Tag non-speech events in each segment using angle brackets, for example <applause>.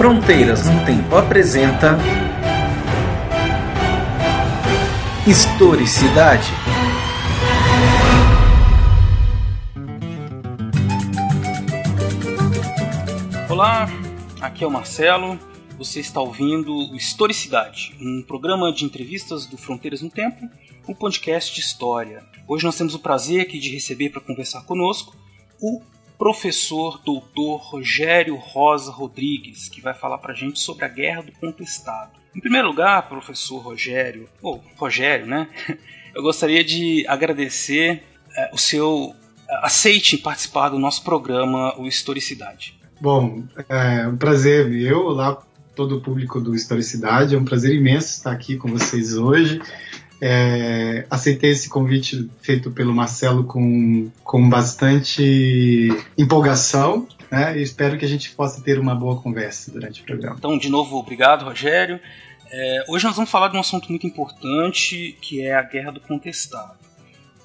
Fronteiras no Tempo apresenta Historicidade. Olá, aqui é o Marcelo. Você está ouvindo Historicidade, um programa de entrevistas do Fronteiras no Tempo, um podcast de história. Hoje nós temos o prazer aqui de receber para conversar conosco o professor doutor Rogério Rosa Rodrigues, que vai falar para a gente sobre a Guerra do Contestado. Em primeiro lugar, professor Rogério, ou Rogério, né? <laughs> Eu gostaria de agradecer é, o seu aceite em participar do nosso programa, o Historicidade. Bom, é um prazer meu, olá todo o público do Historicidade, é um prazer imenso estar aqui com vocês hoje. É, aceitei esse convite feito pelo Marcelo com, com bastante empolgação né, e espero que a gente possa ter uma boa conversa durante o programa. Então, de novo, obrigado, Rogério. É, hoje nós vamos falar de um assunto muito importante que é a Guerra do Contestado.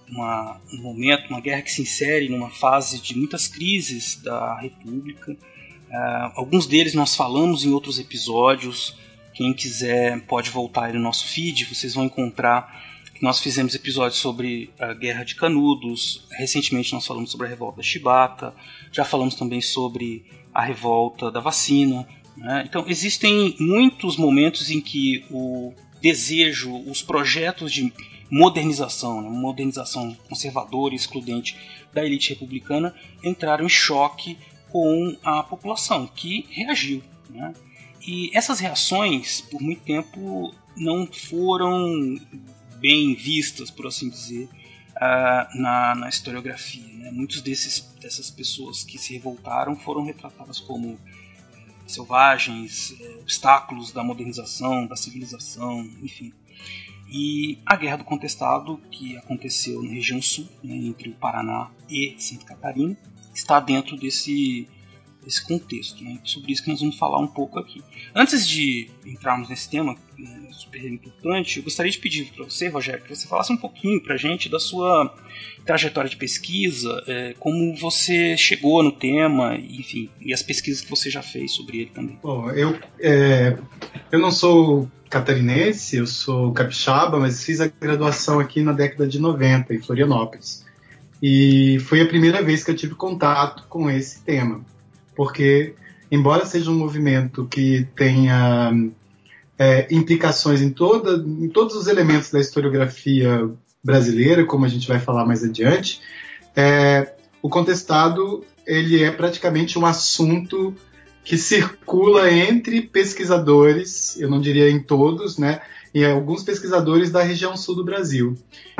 Uma, um momento, uma guerra que se insere numa fase de muitas crises da República. Uh, alguns deles nós falamos em outros episódios, quem quiser pode voltar aí no nosso feed, vocês vão encontrar que nós fizemos episódios sobre a Guerra de Canudos, recentemente nós falamos sobre a revolta da Chibata, já falamos também sobre a revolta da vacina. Né? Então existem muitos momentos em que o desejo, os projetos de modernização, né? modernização conservadora e excludente da elite republicana entraram em choque com a população, que reagiu. Né? E essas reações, por muito tempo, não foram bem vistas, por assim dizer, uh, na, na, historiografia. Né? Muitos desses, dessas pessoas que se revoltaram foram retratadas como uh, selvagens, uh, obstáculos da modernização, da civilização, enfim. E a Guerra do Contestado, que aconteceu na região sul, né, entre o Paraná e Santa Catarina, está dentro desse esse contexto. Né? Sobre isso que nós vamos falar um pouco aqui. Antes de entrarmos nesse tema né, super importante, eu gostaria de pedir para você, Rogério, que você falasse um pouquinho para a gente da sua trajetória de pesquisa, é, como você chegou no tema, enfim, e as pesquisas que você já fez sobre ele também. Bom, eu, é, eu não sou catarinense, eu sou capixaba, mas fiz a graduação aqui na década de 90, em Florianópolis. E foi a primeira vez que eu tive contato com esse tema porque, embora seja um movimento que tenha é, implicações em, toda, em todos os elementos da historiografia brasileira, como a gente vai falar mais adiante, é, o contestado ele é praticamente um assunto que circula entre pesquisadores, eu não diria em todos, né, e alguns pesquisadores da região sul do Brasil.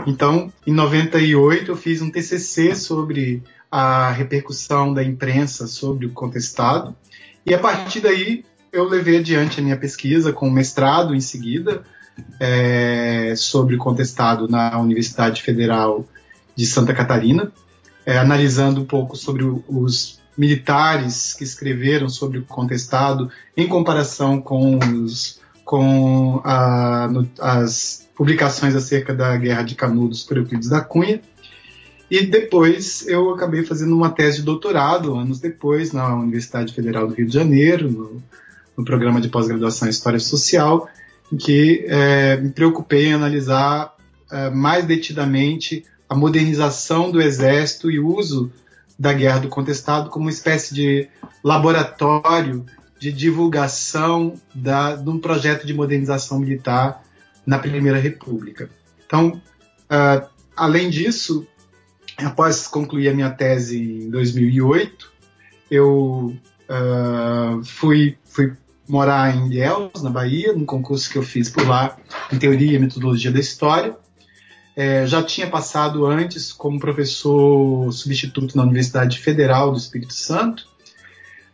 Então, em 98 eu fiz um TCC sobre a repercussão da imprensa sobre o contestado. E a partir daí eu levei adiante a minha pesquisa com mestrado em seguida é, sobre o contestado na Universidade Federal de Santa Catarina, é, analisando um pouco sobre os militares que escreveram sobre o contestado em comparação com, os, com a, no, as publicações acerca da Guerra de Canudos por Euclides da Cunha. E depois eu acabei fazendo uma tese de doutorado, anos depois, na Universidade Federal do Rio de Janeiro, no, no programa de pós-graduação em História Social, em que é, me preocupei em analisar é, mais detidamente a modernização do Exército e o uso da Guerra do Contestado como uma espécie de laboratório de divulgação da, de um projeto de modernização militar na Primeira República. Então, uh, além disso, após concluir a minha tese em 2008, eu uh, fui, fui morar em Ilhéus, na Bahia, num concurso que eu fiz por lá, em Teoria e Metodologia da História. É, já tinha passado antes como professor substituto na Universidade Federal do Espírito Santo,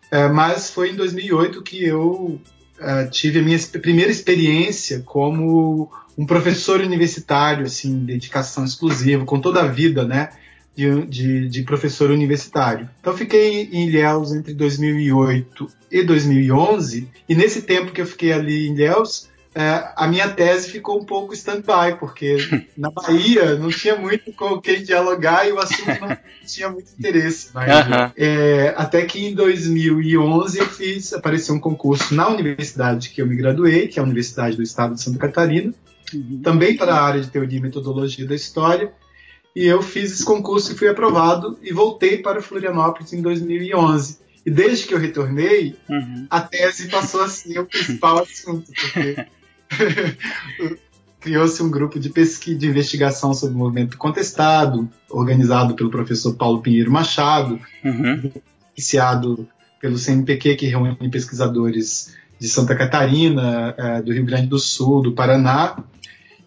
é, mas foi em 2008 que eu uh, tive a minha primeira experiência como um professor universitário, assim, dedicação exclusiva, com toda a vida, né? De, de, de, professor universitário. Então fiquei em Ilhéus entre 2008 e 2011 e nesse tempo que eu fiquei ali em Ilhéus é, a minha tese ficou um pouco stand-by, porque <laughs> na Bahia não tinha muito com quem dialogar e o assunto não <laughs> tinha muito interesse. Mas, uhum. é, até que em 2011 eu fiz, apareceu um concurso na universidade que eu me graduei, que é a Universidade do Estado de Santa Catarina, uhum. também para a área de teoria e metodologia da história, e eu fiz esse concurso e fui aprovado e voltei para Florianópolis em 2011. E desde que eu retornei, uhum. a tese passou a ser o principal assunto, porque <laughs> criou-se um grupo de pesquisa, de investigação sobre o movimento contestado, organizado pelo professor Paulo Pinheiro Machado, uhum. iniciado pelo CNPq, que reúne pesquisadores de Santa Catarina, é, do Rio Grande do Sul, do Paraná.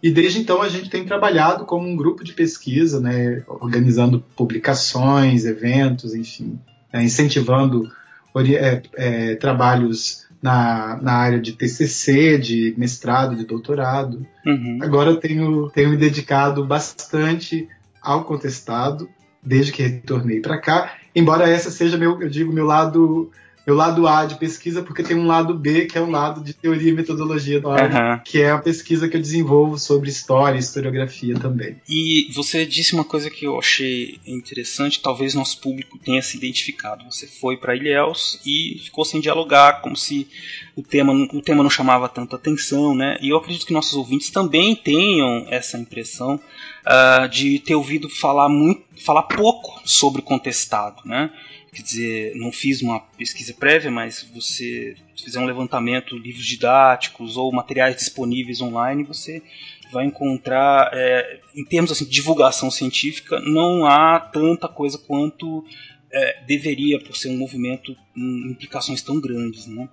E desde então a gente tem trabalhado como um grupo de pesquisa, né, organizando publicações, eventos, enfim, né, incentivando é, é, trabalhos na, na área de TCC, de mestrado, de doutorado. Uhum. Agora eu tenho, tenho me dedicado bastante ao contestado, desde que retornei para cá, embora essa seja meu, eu digo, meu lado meu lado A de pesquisa, porque tem um lado B, que é o um lado de teoria e metodologia do uhum. que é a pesquisa que eu desenvolvo sobre história e historiografia também. E você disse uma coisa que eu achei interessante, talvez nosso público tenha se identificado. Você foi para Ilhéus e ficou sem dialogar, como se o tema, o tema não chamava tanta atenção, né? E eu acredito que nossos ouvintes também tenham essa impressão uh, de ter ouvido falar muito, falar pouco sobre o contestado, né? quer dizer, não fiz uma pesquisa prévia, mas você fizer um levantamento, livros didáticos ou materiais disponíveis online, você vai encontrar, é, em termos assim, de divulgação científica, não há tanta coisa quanto é, deveria, por ser um movimento com implicações tão grandes. Né?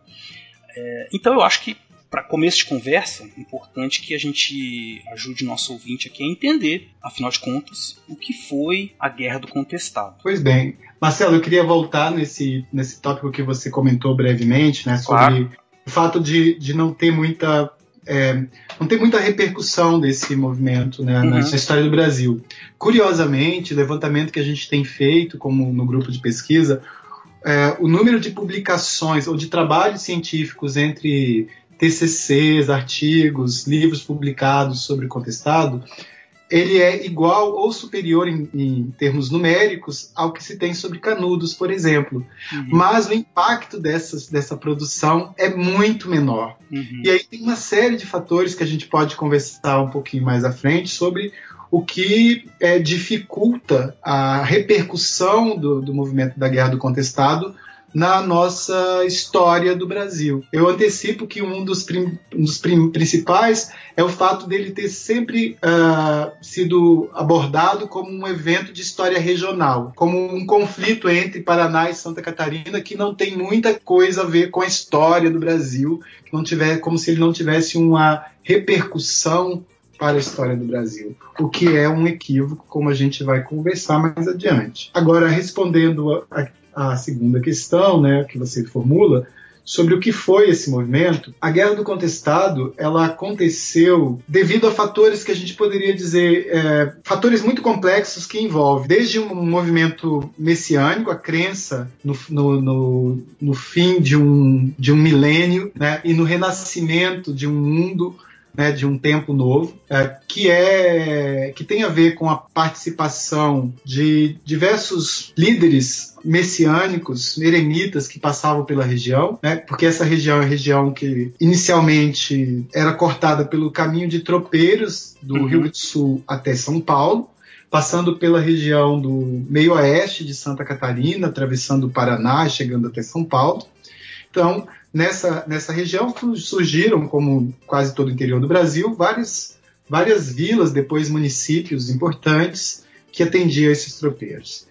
É, então eu acho que para começo de conversa, é importante que a gente ajude o nosso ouvinte aqui a entender, afinal de contas, o que foi a Guerra do Contestado. Pois bem, Marcelo, eu queria voltar nesse, nesse tópico que você comentou brevemente, né, sobre claro. o fato de, de não ter muita é, não tem muita repercussão desse movimento né, uhum. na história do Brasil. Curiosamente, o levantamento que a gente tem feito, como no grupo de pesquisa, é, o número de publicações ou de trabalhos científicos entre TCCs, artigos, livros publicados sobre contestado, ele é igual ou superior em, em, termos numéricos ao que se tem sobre Canudos, por exemplo. Uhum. Mas o impacto dessas, dessa produção é muito menor. Uhum. E aí tem uma série de fatores que a gente pode conversar um pouquinho mais à frente sobre o que é, dificulta a repercussão do, do movimento da Guerra do Contestado na nossa história do Brasil. Eu antecipo que um dos, prim, um dos prim, principais é o fato dele ter sempre uh, sido abordado como um evento de história regional, como um conflito entre Paraná e Santa Catarina que não tem muita coisa a ver com a história do Brasil, que não tiver, como se ele não tivesse uma repercussão para a história do Brasil, o que é um equívoco, como a gente vai conversar mais adiante. Agora, respondendo a segunda questão, né, que você formula, sobre o que foi esse movimento, a Guerra do Contestado ela aconteceu devido a fatores que a gente poderia dizer é, fatores muito complexos que envolvem desde um movimento messiânico, a crença no, no, no, no fim de um, de um milênio né, e no renascimento de um mundo né, de um tempo novo, é, que é que tem a ver com a participação de diversos líderes messiânicos, eremitas que passavam pela região, né, porque essa região é a região que inicialmente era cortada pelo caminho de tropeiros do uhum. Rio do Sul até São Paulo, passando pela região do meio oeste de Santa Catarina, atravessando o Paraná, chegando até São Paulo. Então, nessa, nessa região surgiram, como quase todo o interior do Brasil, várias, várias vilas, depois municípios importantes que atendiam esses tropeiros.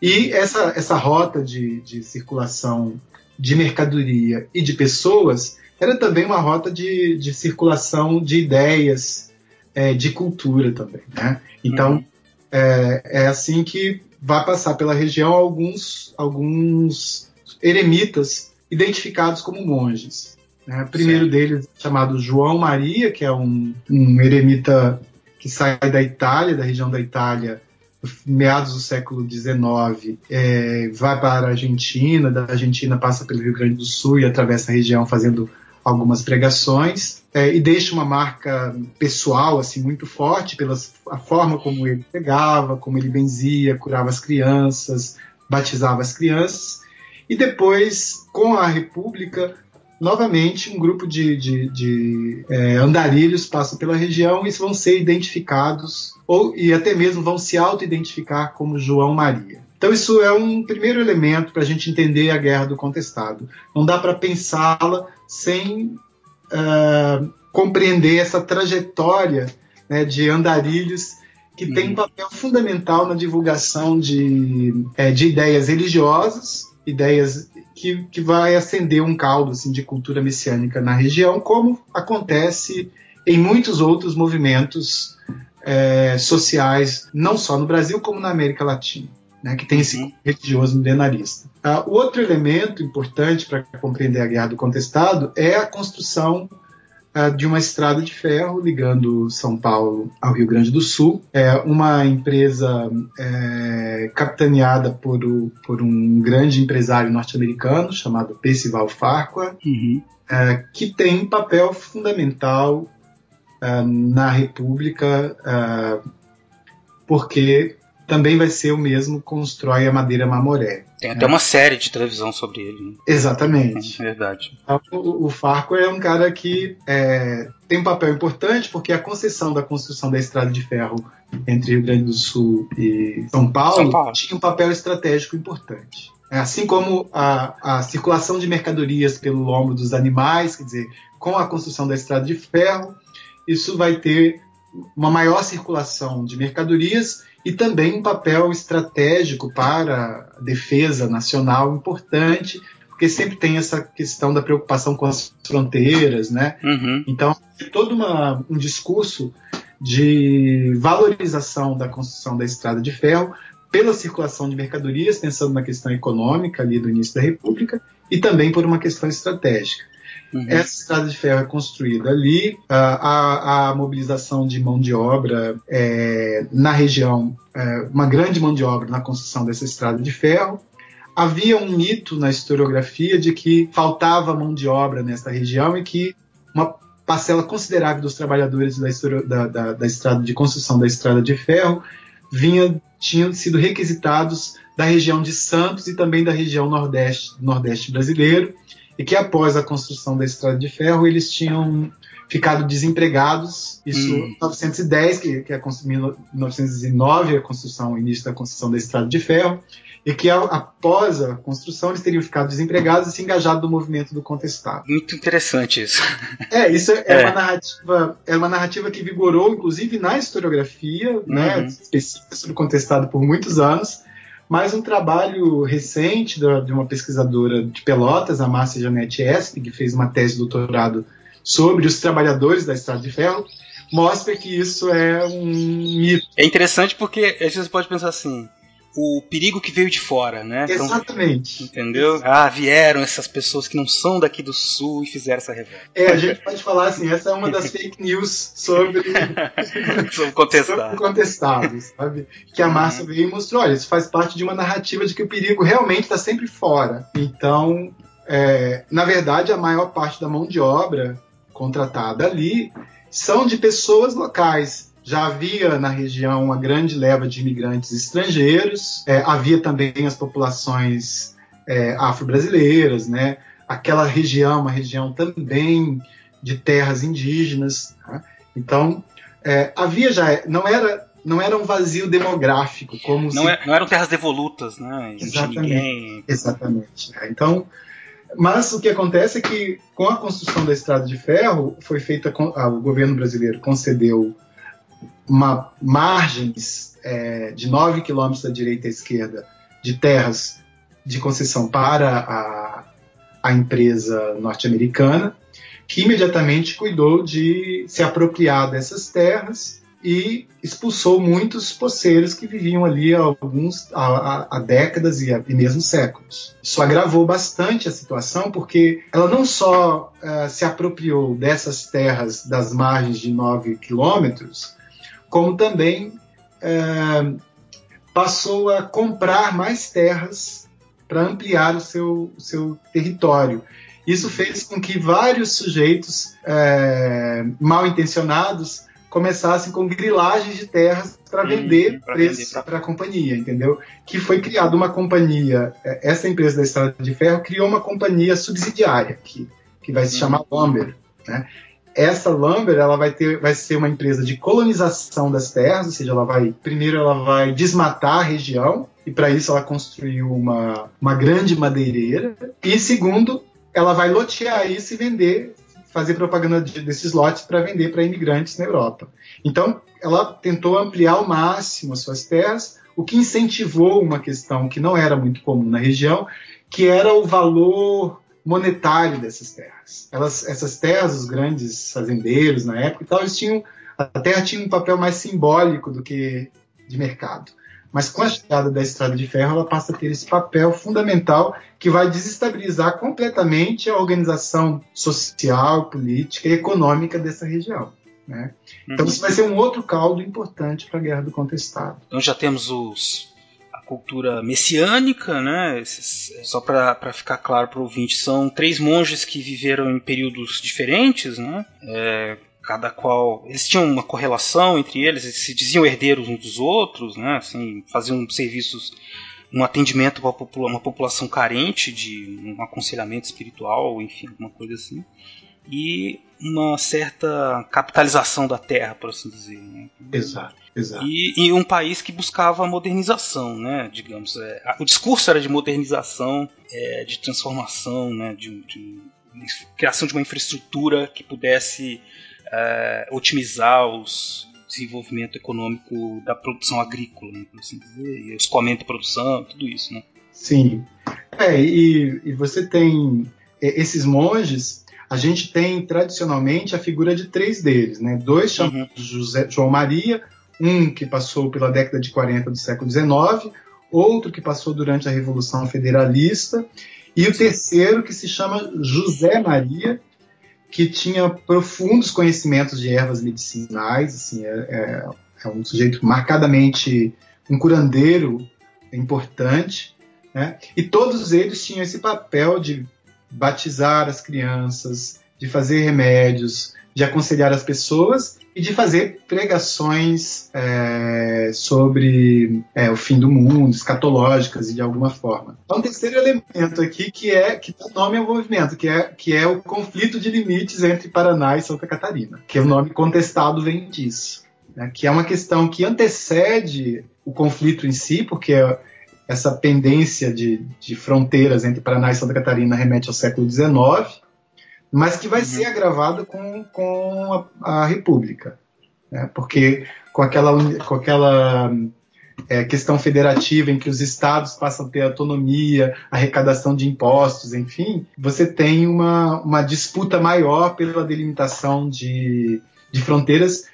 E essa, essa rota de, de circulação de mercadoria e de pessoas era também uma rota de, de circulação de ideias, é, de cultura também. Né? Então, uhum. é, é assim que vai passar pela região alguns, alguns eremitas identificados como monges. Né? O primeiro certo. deles chamado João Maria, que é um, um eremita que sai da Itália, da região da Itália, meados do século XIX, é, vai para a Argentina, da Argentina passa pelo Rio Grande do Sul e atravessa a região fazendo algumas pregações. é, e deixa uma marca pessoal assim muito forte pela a forma como ele pegava, como ele benzia, curava as crianças, batizava as crianças. E depois, com a República, novamente um grupo de, de, de é, andarilhos passa pela região e vão ser identificados ou e até mesmo vão se auto-identificar como João Maria. Então isso é um primeiro elemento para a gente entender a Guerra do Contestado. Não dá para pensá-la sem uh, compreender essa trajetória né, de andarilhos que tem um papel fundamental na divulgação de, é, de ideias religiosas, ideias que, que vai acender um caldo assim, de cultura messiânica na região, como acontece em muitos outros movimentos é, sociais, não só no Brasil, como na América Latina. Né, que tem esse uhum. religioso milenarista. Uh, o outro elemento importante para compreender a Guerra do Contestado é a construção de uma estrada de ferro ligando São Paulo ao Rio Grande do Sul. É uma empresa é, capitaneada por, o, por, um grande empresário norte-americano chamado Percival Farquhar, uhum. é, que tem um papel fundamental é, na República, é, porque também vai ser o mesmo que constrói a madeira Mamoré. Tem até é. uma série de televisão sobre ele. Né? Exatamente. É verdade. Então, o, o Farco é um cara que é, tem um papel importante porque a concessão da construção da estrada de ferro entre Rio Grande do Sul e São Paulo, São Paulo. tinha um papel estratégico importante. É, assim como a, a circulação de mercadorias pelo lombo dos animais, quer dizer, com a construção da estrada de ferro, isso vai ter uma maior circulação de mercadorias e também um papel estratégico para a defesa nacional importante, porque sempre tem essa questão da preocupação com as fronteiras, né? Uhum. Então, todo uma, um discurso de valorização da construção da estrada de ferro pela circulação de mercadorias, pensando na questão econômica ali do início da República, e também por uma questão estratégica. Uhum. Essa estrada de ferro é construída ali, a, a, a mobilização de mão de obra é, na região, é, uma grande mão de obra na construção dessa estrada de ferro. Havia um mito na historiografia de que faltava mão de obra nessa região e que uma parcela considerável dos trabalhadores da, da, da, da estrada de construção da estrada de ferro vinha, tinham sido requisitados da região de Santos e também da região nordeste, nordeste brasileiro e que após a construção da estrada de ferro eles tinham ficado desempregados. Isso em hum. 1910, que, que é 1909 a construção, o início da construção da estrada de ferro, e que após a construção eles teriam ficado desempregados e se engajado no movimento do contestado. Muito interessante isso. <laughs> É, isso é, é. Uma narrativa, é uma narrativa que vigorou, inclusive na historiografia, né, uhum. né, específica sobre contestado por muitos anos mas um trabalho recente de uma pesquisadora de Pelotas, a Márcia Janete Esp, que fez uma tese de doutorado sobre os trabalhadores da Estrada de Ferro, mostra que isso é um mito. É interessante porque vezes você pode pensar assim, o perigo que veio de fora, né? Então, Exatamente. Então, entendeu? Ah, vieram essas pessoas que não são daqui do sul e fizeram essa revolta. É, a gente pode falar assim, essa é uma das <laughs> fake news sobre, <laughs> sobre contestado. sobre contestados, sabe? Que a Márcia uhum. veio e mostrou, olha, isso faz parte de uma narrativa de que o perigo realmente está sempre fora. Então, é, na verdade, a maior parte da mão de obra contratada ali são de pessoas locais, já havia na região uma grande leva de imigrantes estrangeiros, é, havia também as populações é, afro-brasileiras, né? aquela região, uma região também de terras indígenas. Tá? Então, é, havia já, não era não era um vazio demográfico como não, se... é, não eram terras devolutas, né? Exatamente. Exatamente. Então, mas o que acontece é que com a construção da estrada de ferro foi feita o governo brasileiro concedeu uma margens é, de 9 quilômetros da direita à esquerda de terras de concessão para a, a empresa norte-americana, que imediatamente cuidou de se apropriar dessas terras e expulsou muitos poceiros que viviam ali há, alguns, há, há décadas e, e, mesmo séculos. Isso agravou bastante a situação porque ela não só uh, se apropriou dessas terras das margens de 9 quilômetros, como também é, passou a comprar mais terras para ampliar o seu, seu território. Isso fez com que vários sujeitos é, mal intencionados começassem com grilagens de terras para vender preço para a companhia, entendeu? Que foi criada uma companhia, é, essa empresa da Estrada de Ferro criou uma companhia subsidiária que, que vai se uhum. chamar Lumber, né? Essa Lumber ela vai ter, vai ser uma empresa de colonização das terras, ou seja, ela vai primeiro ela vai desmatar a região e para isso ela construiu uma, uma grande madeireira e segundo ela vai lotear isso e vender fazer propaganda de, desses lotes para vender para imigrantes na Europa. Então, ela tentou ampliar ao máximo as suas terras, o que incentivou uma questão que não era muito comum na região, que era o valor monetário dessas terras. Elas, essas terras, os grandes fazendeiros na época e tal, eles tinham a terra tinha um papel mais simbólico do que de mercado. Mas com a chegada da estrada de ferro, ela passa a ter esse papel fundamental que vai desestabilizar completamente a organização social, política e econômica dessa região. Né? Então, uhum. isso vai ser um outro caldo importante para a Guerra do Contestado. Então, já temos os, cultura messiânica, né? Esses, só para ficar claro para o ouvinte, são três monges que viveram em períodos diferentes, né? É, cada qual eles tinham uma correlação entre eles, eles se diziam herdeiros uns dos outros, né? Assim, faziam serviços um atendimento para uma população carente de um aconselhamento espiritual, enfim, alguma coisa assim. E uma certa capitalização da terra, por assim dizer. Né? Exato, exato. E, e, um país que buscava a modernização, né? Digamos, é, o discurso era de modernização, é, de transformação, né? De, de, criação de uma infraestrutura que pudesse é, otimizar os desenvolvimento econômico da produção agrícola, né, por assim dizer, e o escoamento de produção, tudo isso, né? Sim. É, e, e você tem é, esses monges, a gente tem tradicionalmente a figura de três deles, né? Dois chamados uhum. José, João Maria, um que passou pela década de 40 do século XIX, outro que passou durante a Revolução Federalista, e o terceiro que se chama José Maria, que tinha profundos conhecimentos de ervas medicinais, assim, é, é, é um sujeito marcadamente um curandeiro importante, né? E todos eles tinham esse papel de batizar as crianças, de fazer remédios, de aconselhar as pessoas e de fazer pregações é, sobre é, o fim do mundo, escatológicas e de alguma forma. Há um terceiro elemento aqui que é que dá nome ao movimento, que é, que é o conflito de limites entre Paraná e Santa Catarina, que o nome contestado vem disso, né, que é uma questão que antecede o conflito em si, porque é, essa pendência de, de fronteiras entre Paraná e Santa Catarina remete ao século XIX, mas que vai uhum. ser agravada com, com a, a República. Né? Porque com aquela, com aquela é, questão federativa em que os estados passam a ter autonomia, arrecadação de impostos, enfim, você tem uma, uma disputa maior pela delimitação de, de fronteiras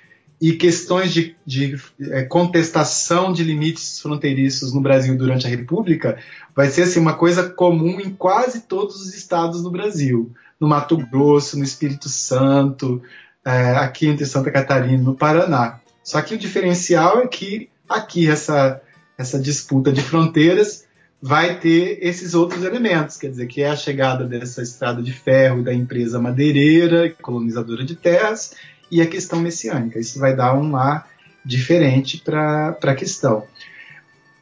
e questões de, de é, contestação de limites fronteiriços no Brasil durante a República vai ser assim, uma coisa comum em quase todos os estados do Brasil no Mato Grosso, no Espírito Santo, é, aqui entre Santa Catarina e no Paraná. Só que o diferencial é que aqui essa, essa disputa de fronteiras vai ter esses outros elementos, quer dizer, que é a chegada dessa estrada de ferro da empresa madeireira, colonizadora de terras, e a questão messiânica. Isso vai dar um ar diferente para a questão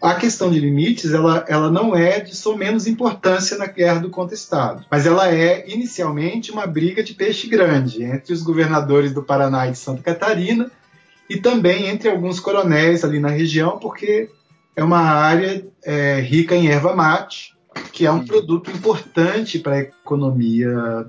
a questão de limites ela, ela não é de só menos importância na guerra do contestado, mas ela é inicialmente uma briga de peixe grande entre os governadores do Paraná e de Santa Catarina e também entre alguns coronéis ali na região, porque é uma área é, rica em erva mate, que é um produto importante para a economia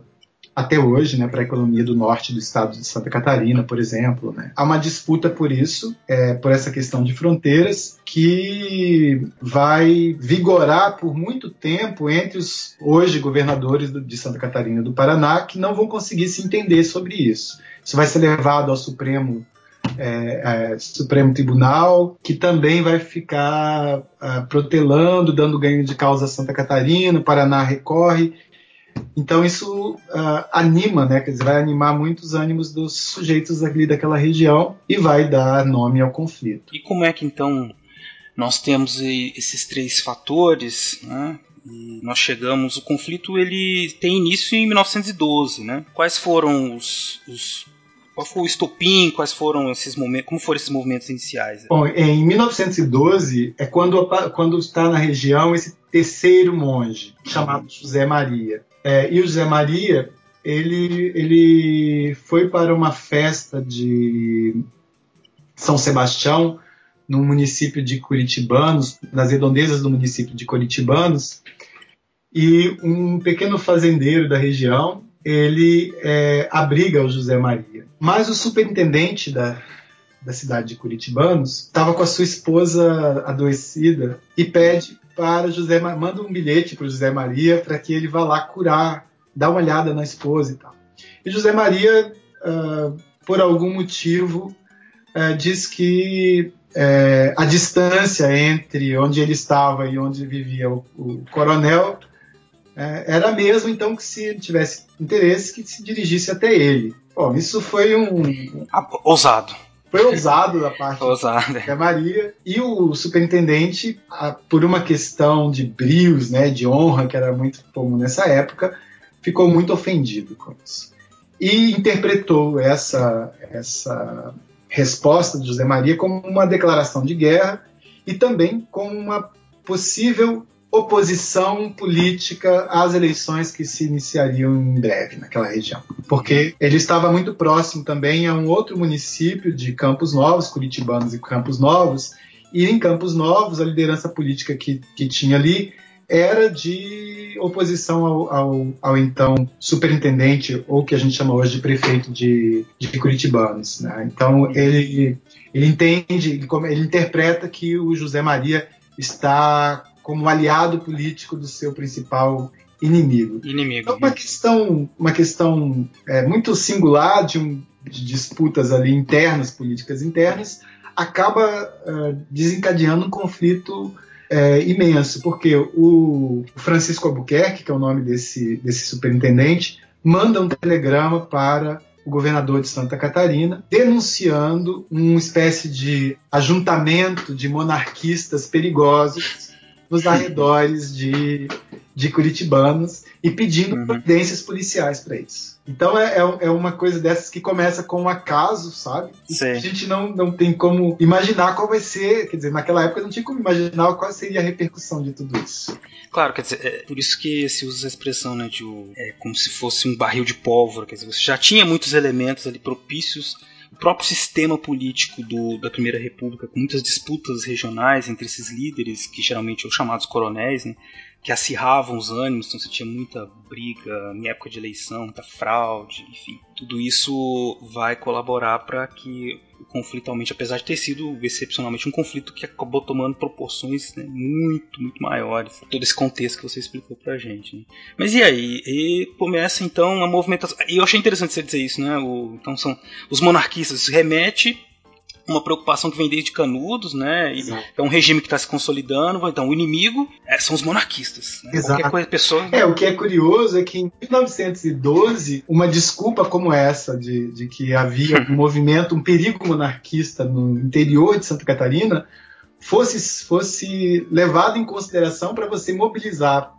até hoje, né, para a economia do norte do estado de Santa Catarina, por exemplo. Né. Há uma disputa por isso, é, por essa questão de fronteiras, que vai vigorar por muito tempo entre os hoje governadores do, de Santa Catarina e do Paraná, que não vão conseguir se entender sobre isso. Isso vai ser levado ao Supremo é, é, Supremo Tribunal, que também vai ficar é, protelando, dando ganho de causa a Santa Catarina, o Paraná recorre, então isso uh, anima, né? Quer dizer, vai animar muitos ânimos dos sujeitos ali daquela região e vai dar nome ao conflito. E como é que então nós temos esses três fatores, né? E nós chegamos, o conflito ele tem início em 1912, né? Quais foram os, os qual foi o estopim? Quais foram esses momentos? Como foram esses movimentos iniciais? Bom, em 1912 é quando, quando está na região esse terceiro monge chamado José Maria. É, e o José Maria ele, ele foi para uma festa de São Sebastião no município de Curitibanos, nas redondezas do município de Curitibanos, e um pequeno fazendeiro da região ele é, abriga o José Maria. Mas o superintendente da, da cidade de Curitibanos estava com a sua esposa adoecida e pede para José manda um bilhete para José Maria para que ele vá lá curar, dar uma olhada na esposa e tal. E José Maria, uh, por algum motivo, uh, diz que uh, a distância entre onde ele estava e onde vivia o, o coronel é, era mesmo então que se tivesse interesse que se dirigisse até ele. Bom, isso foi um ousado. Foi ousado da parte ousado. da Maria e o superintendente, por uma questão de brios, né, de honra que era muito comum nessa época, ficou muito ofendido com isso e interpretou essa essa resposta de José Maria como uma declaração de guerra e também como uma possível oposição política às eleições que se iniciariam em breve naquela região. Porque ele estava muito próximo também a um outro município de Campos Novos, Curitibanos e Campos Novos, e em Campos Novos a liderança política que, que tinha ali era de oposição ao, ao, ao, então superintendente, ou que a gente chama hoje de prefeito de, de Curitibanos. Né? Então ele, ele entende, ele, ele interpreta que o José Maria está como aliado político do seu principal inimigo. Inimigo. Então, uma questão, uma questão é, muito singular de, um, de, disputas ali internas, políticas internas, acaba uh, desencadeando um conflito é, imenso, porque o Francisco Albuquerque, que é o nome desse, desse superintendente, manda um telegrama para o governador de Santa Catarina, denunciando uma espécie de ajuntamento de monarquistas perigosos nos arredores de, de Curitibanos e pedindo uhum. providências policiais para isso. Então é, é, é, uma coisa dessas que começa com um acaso, sabe? a gente não, não tem como imaginar qual vai ser. Quer dizer, naquela época não tinha como imaginar qual seria a repercussão de tudo isso. Claro, quer dizer, é por isso que se usa a expressão, né, de é como se fosse um barril de pólvora. Quer dizer, você já tinha muitos elementos ali propícios o próprio sistema político do, da Primeira República, com muitas disputas regionais entre esses líderes, que geralmente são chamados coronéis, né, que acirravam os ânimos, então você tinha muita briga em época de eleição, muita fraude, enfim. Tudo isso vai colaborar para que o conflito aumente, apesar de ter sido excepcionalmente um conflito que acabou tomando proporções né, muito, muito maiores. Todo esse contexto que você explicou pra gente. Né? Mas e aí? E começa então a movimentação. E eu achei interessante você dizer isso, né? O, então são os monarquistas, remete uma preocupação que vem desde Canudos, né? E é um regime que está se consolidando. Então, o inimigo é, são os monarquistas. Né? Exato. Qualquer coisa, pessoa... É, o que é curioso é que em 1912, uma desculpa como essa, de, de que havia um <laughs> movimento, um perigo monarquista no interior de Santa Catarina, fosse, fosse levado em consideração para você mobilizar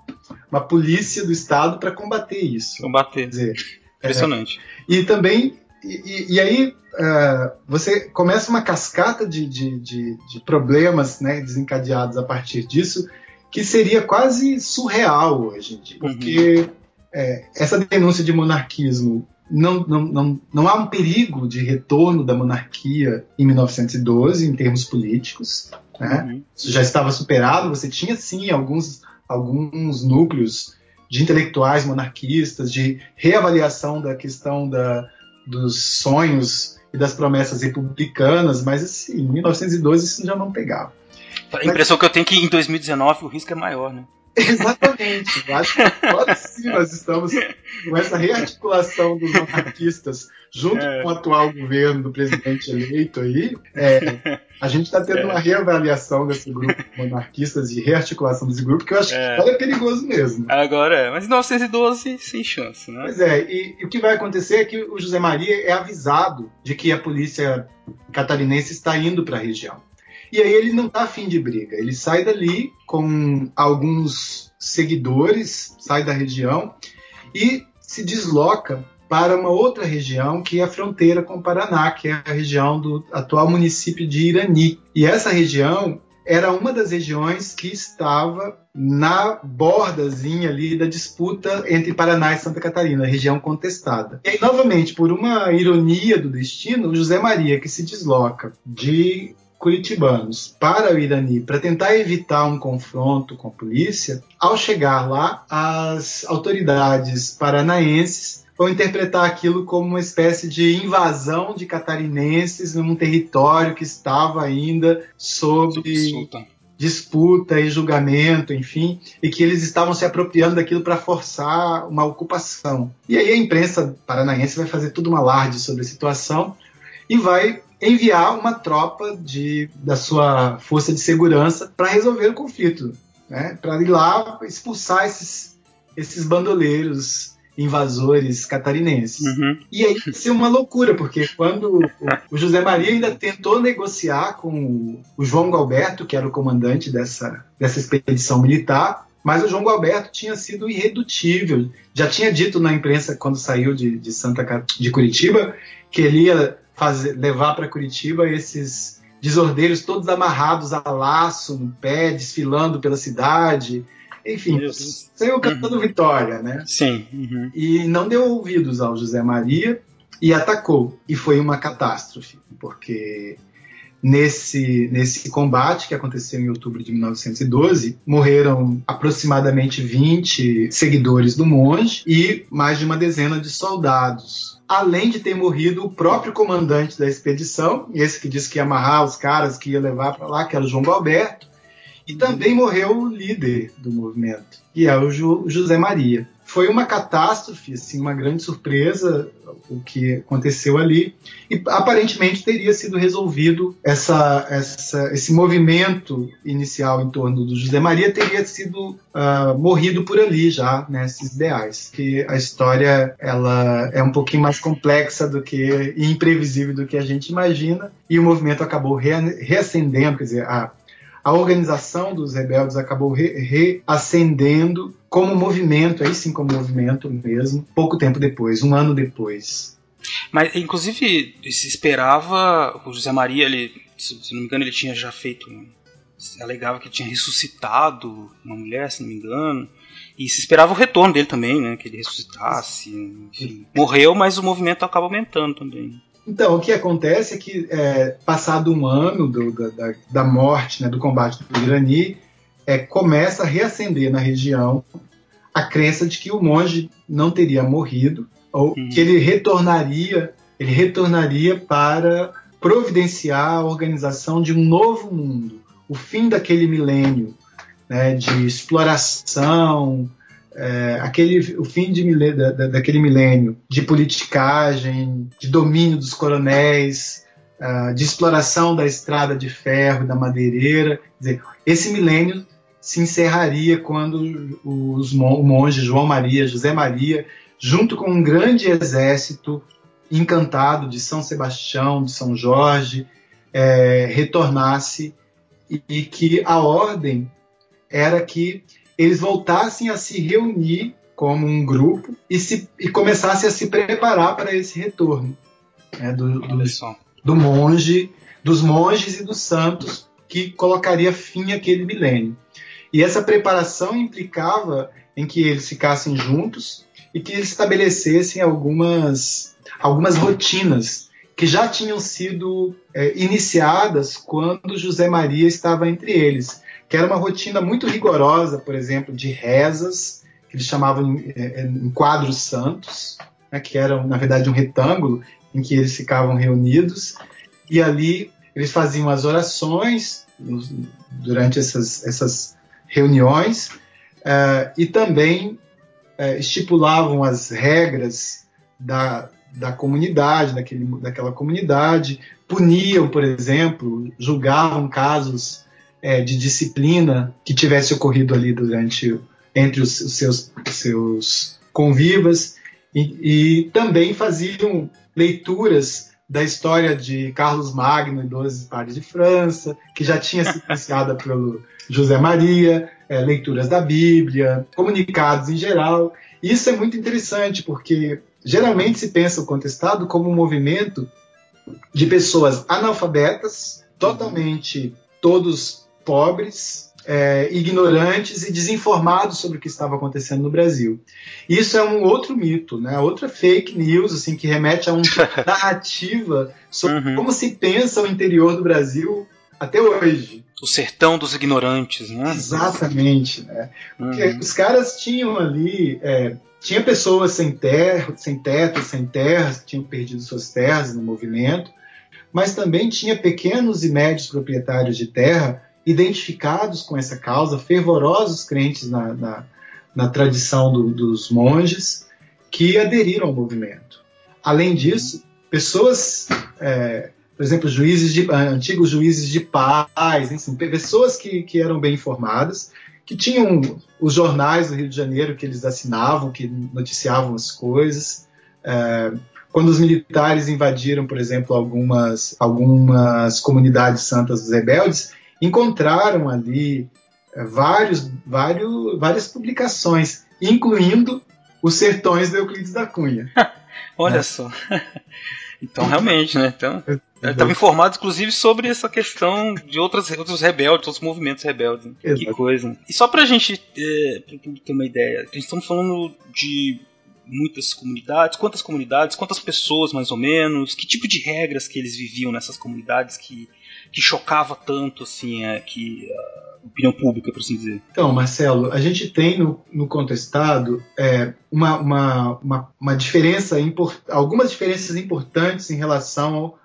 uma polícia do Estado para combater isso. Combater. Dizer, Impressionante. É, e também e, e, aí uh, você começa uma cascata de, de, de, de, problemas né, desencadeados a partir disso, que seria quase surreal hoje em dia. Uhum. Porque é, essa denúncia de monarquismo não, não, não, não há um perigo de retorno da monarquia em 1912, em termos políticos. Né? Uhum. Isso já estava superado, você tinha sim alguns, alguns núcleos de intelectuais monarquistas, de reavaliação da questão da, dos sonhos e das promessas republicanas, mas assim, em 1912 isso já não pegava. A impressão mas, que eu tenho é que em 2019 o risco é maior, né? Exatamente. Eu acho que agora sim nós estamos com essa rearticulação dos monarquistas junto é. com o atual governo do presidente eleito aí. É, a gente está tendo é. uma reavaliação desse grupo de monarquistas e rearticulação desse grupo que eu acho que é, é perigoso mesmo. Agora é, mas em 1912 sem chance, né? Pois é, e, e o que vai acontecer é que o José Maria é avisado de que a polícia catarinense está indo para a região. E aí ele não tá afim de briga. Ele sai dali com alguns seguidores, sai da região e se desloca para uma outra região que é a fronteira com o Paraná, que é a região do atual município de Irani. E essa região era uma das regiões que estava na bordazinha ali da disputa entre Paraná e Santa Catarina, região contestada. E aí, novamente, por uma ironia do destino, José Maria, que se desloca de curitibanos para o Irani para tentar evitar um confronto com a polícia, ao chegar lá, as autoridades paranaenses vão interpretar aquilo como uma espécie de invasão de catarinenses num território que estava ainda sob disputa. disputa e julgamento, enfim, e que eles estavam se apropriando daquilo para forçar uma ocupação. E aí a imprensa paranaense vai fazer tudo um alarde sobre a situação e vai enviar uma tropa de, da sua força de segurança para resolver o conflito, né? para ir lá expulsar esses, esses bandoleiros invasores catarinenses. Uhum. E aí ser uma loucura, porque quando o José Maria ainda tentou negociar com o João Galberto, que era o comandante dessa, dessa expedição militar, mas o João Galberto tinha sido irredutível. Já tinha dito na imprensa quando saiu de, de Santa de Curitiba que ele ia fazer, levar para Curitiba esses desordeiros todos amarrados a laço no pé, desfilando pela cidade, enfim, Isso. saiu cantando uhum. vitória, né? Sim. Uhum. E não deu ouvidos ao José Maria e atacou. E foi uma catástrofe, porque nesse, nesse combate que aconteceu em outubro de 1912, morreram aproximadamente 20 seguidores do monge e mais de uma dezena de soldados. Além de ter morrido o próprio comandante da expedição, esse que disse que ia amarrar os caras que ia levar para lá, que era o João Galberto, e também morreu o líder do movimento, que é o José Maria. Foi uma catástrofe, assim, uma grande surpresa o que aconteceu ali. E aparentemente teria sido resolvido essa, essa, esse movimento inicial em torno do José Maria teria sido uh, morrido por ali já nesses né, ideais. Que a história ela é um pouquinho mais complexa do que e imprevisível do que a gente imagina e o movimento acabou reacendendo quer dizer a a organização dos rebeldes acabou reacendendo re como movimento, aí sim como movimento mesmo, pouco tempo depois, um ano depois. Mas, inclusive, se esperava, o José Maria, ele, se não me engano, ele tinha já feito, alegava que tinha ressuscitado uma mulher, se não me engano, e se esperava o retorno dele também, né, que ele ressuscitasse, enfim. Morreu, mas o movimento acaba aumentando também. Então, o que acontece é que, é, passado um ano do, da, da, morte, né, do combate do Irani, é, começa a reacender na região a crença de que o monge não teria morrido, ou uhum. que ele retornaria, ele retornaria para providenciar a organização de um novo mundo, o fim daquele milênio né, de exploração, é, aquele, o fim de, da, daquele milênio de politicagem, de domínio dos coronéis, uh, de exploração da estrada de ferro, da madeireira. Dizer, esse milênio se encerraria quando os, o monge João Maria, José Maria, junto com um grande exército encantado de São Sebastião, de São Jorge, é, retornasse e, e que a ordem era que eles voltassem a se reunir como um grupo e, se, e começassem a se preparar para esse retorno né, do, do, do, monge, dos monges e dos santos que colocaria fim àquele milênio. E essa preparação implicava em que eles ficassem juntos e que eles estabelecessem algumas, algumas rotinas que já tinham sido é, iniciadas quando José Maria estava entre eles que era uma rotina muito rigorosa, por exemplo, de rezas, que eles chamavam em, é, em quadros santos, né, que eram, na verdade, um retângulo em que eles ficavam reunidos, e ali eles faziam as orações durante essas, essas reuniões, uh, e também uh, estipulavam as regras da, da comunidade, daquele, daquela comunidade, puniam, por exemplo, julgavam casos é, de disciplina que tivesse ocorrido ali durante entre os, os seus, seus convivas e, e, também faziam leituras da história de Carlos Magno e Doze Pares de França, que já tinha sido iniciada pelo José Maria, é, leituras da Bíblia, comunicados em geral. Isso é muito interessante, porque geralmente se pensa o contestado como um movimento de pessoas analfabetas, totalmente todos pobres, é, ignorantes e desinformados sobre o que estava acontecendo no Brasil. Isso é um outro mito, né? outra fake news assim que remete a uma <laughs> narrativa sobre uhum. como se pensa o interior do Brasil até hoje. O sertão dos ignorantes, né? Exatamente, né? Porque uhum. os caras tinham ali é, tinha pessoas sem terra, sem teto, sem terras, que tinham perdido suas terras no movimento, mas também tinha pequenos e médios proprietários de terra identificados com essa causa, fervorosos crentes na, na, na tradição do, dos monges, que aderiram ao movimento. Além disso, pessoas, é, por exemplo, juízes de, antigos juízes de paz, enfim, pessoas que, que eram bem informadas, que tinham os jornais do Rio de Janeiro que eles assinavam, que noticiavam as coisas. É, quando os militares invadiram, por exemplo, algumas, algumas comunidades santas dos rebeldes, encontraram ali é, vários, vários, várias publicações, incluindo os sertões de Euclides da Cunha. <laughs> Olha né? só. <laughs> então, realmente, né? Então, estava informado, inclusive, sobre essa questão de outras, outros rebeldes, outros movimentos rebeldes. Exato. Que coisa. E só pra gente é, ter uma ideia, a gente estamos falando de muitas comunidades, quantas comunidades, quantas pessoas mais ou menos, que tipo de regras que eles viviam nessas comunidades que que chocava tanto assim é, que a opinião pública, por assim dizer? Então, Marcelo, a gente tem no, no contestado é, uma, uma, uma, uma, diferença, import, algumas diferenças importantes em relação ao,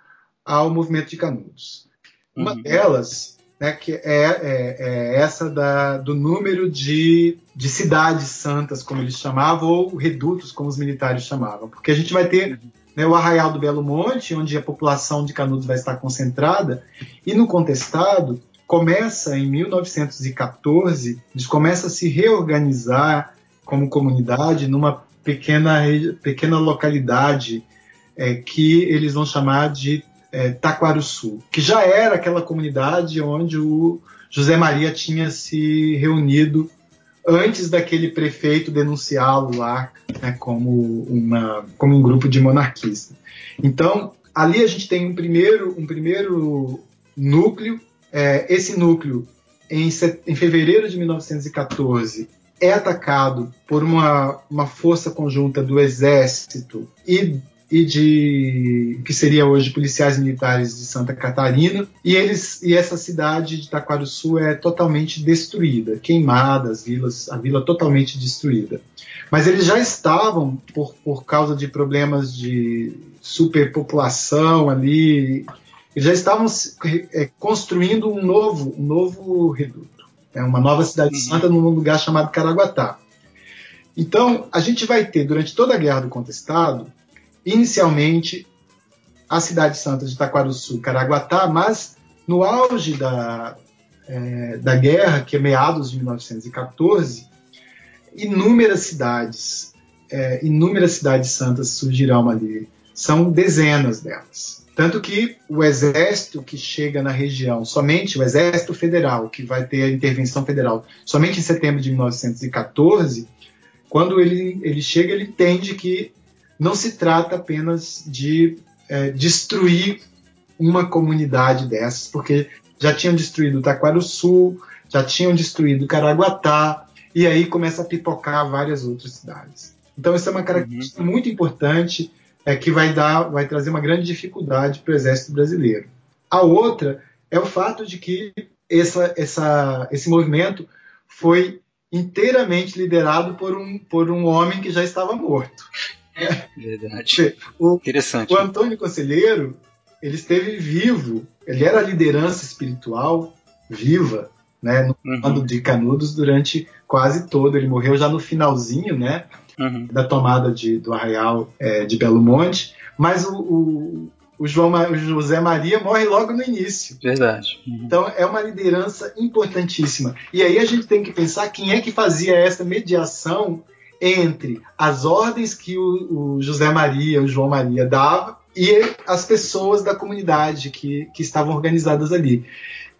ao movimento de Canudos. Uma uhum. delas né, que é, é, é, essa da, do número de, de cidades santas, como eles chamavam, ou redutos, como os militares chamavam. Porque a gente vai ter uhum né, o Arraial do Belo Monte, onde a população de Canudos vai estar concentrada, e no contestado começa em 1914, eles começam a se reorganizar como comunidade numa pequena, pequena localidade é, que eles vão chamar de é, Taquaruçu, que já era aquela comunidade onde o José Maria tinha se reunido antes daquele prefeito denunciá-lo lá né, como, uma, como um grupo de monarquistas. Então, ali a gente tem um primeiro, um primeiro núcleo. É, esse núcleo, em, em fevereiro de 1914, é atacado por uma, uma força conjunta do exército e e de que seria hoje policiais militares de Santa Catarina e eles e essa cidade de Taquarussu é totalmente destruída, queimada, as vilas, a vila totalmente destruída. Mas eles já estavam por, por causa de problemas de superpopulação ali, eles já estavam é, construindo um novo um novo reduto, é uma nova cidade uhum. santa num lugar chamado Caraguatá. Então, a gente vai ter, durante toda a Guerra do Contestado, inicialmente a cidade santa de Itaquaruçu, Caraguatá, mas no auge da, é, da guerra, que é meados de 1914, inúmeras cidades, é, inúmeras cidades santas surgirão ali. São dezenas delas. Tanto que o exército que chega na região, somente o exército federal, que vai ter a intervenção federal, somente em setembro de 1914, quando ele, ele chega, ele entende que não se trata apenas de é, destruir uma comunidade dessas, porque já tinham destruído Taquaruçu, já tinham destruído Caraguatá, e aí começa a pipocar várias outras cidades. Então, isso é uma característica uhum. muito importante é, que vai, dar, vai trazer uma grande dificuldade para o exército brasileiro. A outra é o fato de que essa, essa, esse movimento foi inteiramente liderado por um, por um homem que já estava morto. Verdade. <laughs> O, Interessante. O Antônio Conselheiro, ele esteve vivo, ele era a liderança espiritual viva, né, no uhum. de Canudos durante quase todo. Ele morreu já no finalzinho, né, uhum. da tomada de, do Arraial é, de Belo Monte, mas o, o, o, João, o José Maria morre logo no início. Verdade. Uhum. Então é uma liderança importantíssima. E aí a gente tem que pensar quem é que fazia essa mediação entre as ordens que o, o José Maria, o João Maria dava e as pessoas da comunidade que, que estavam organizadas ali.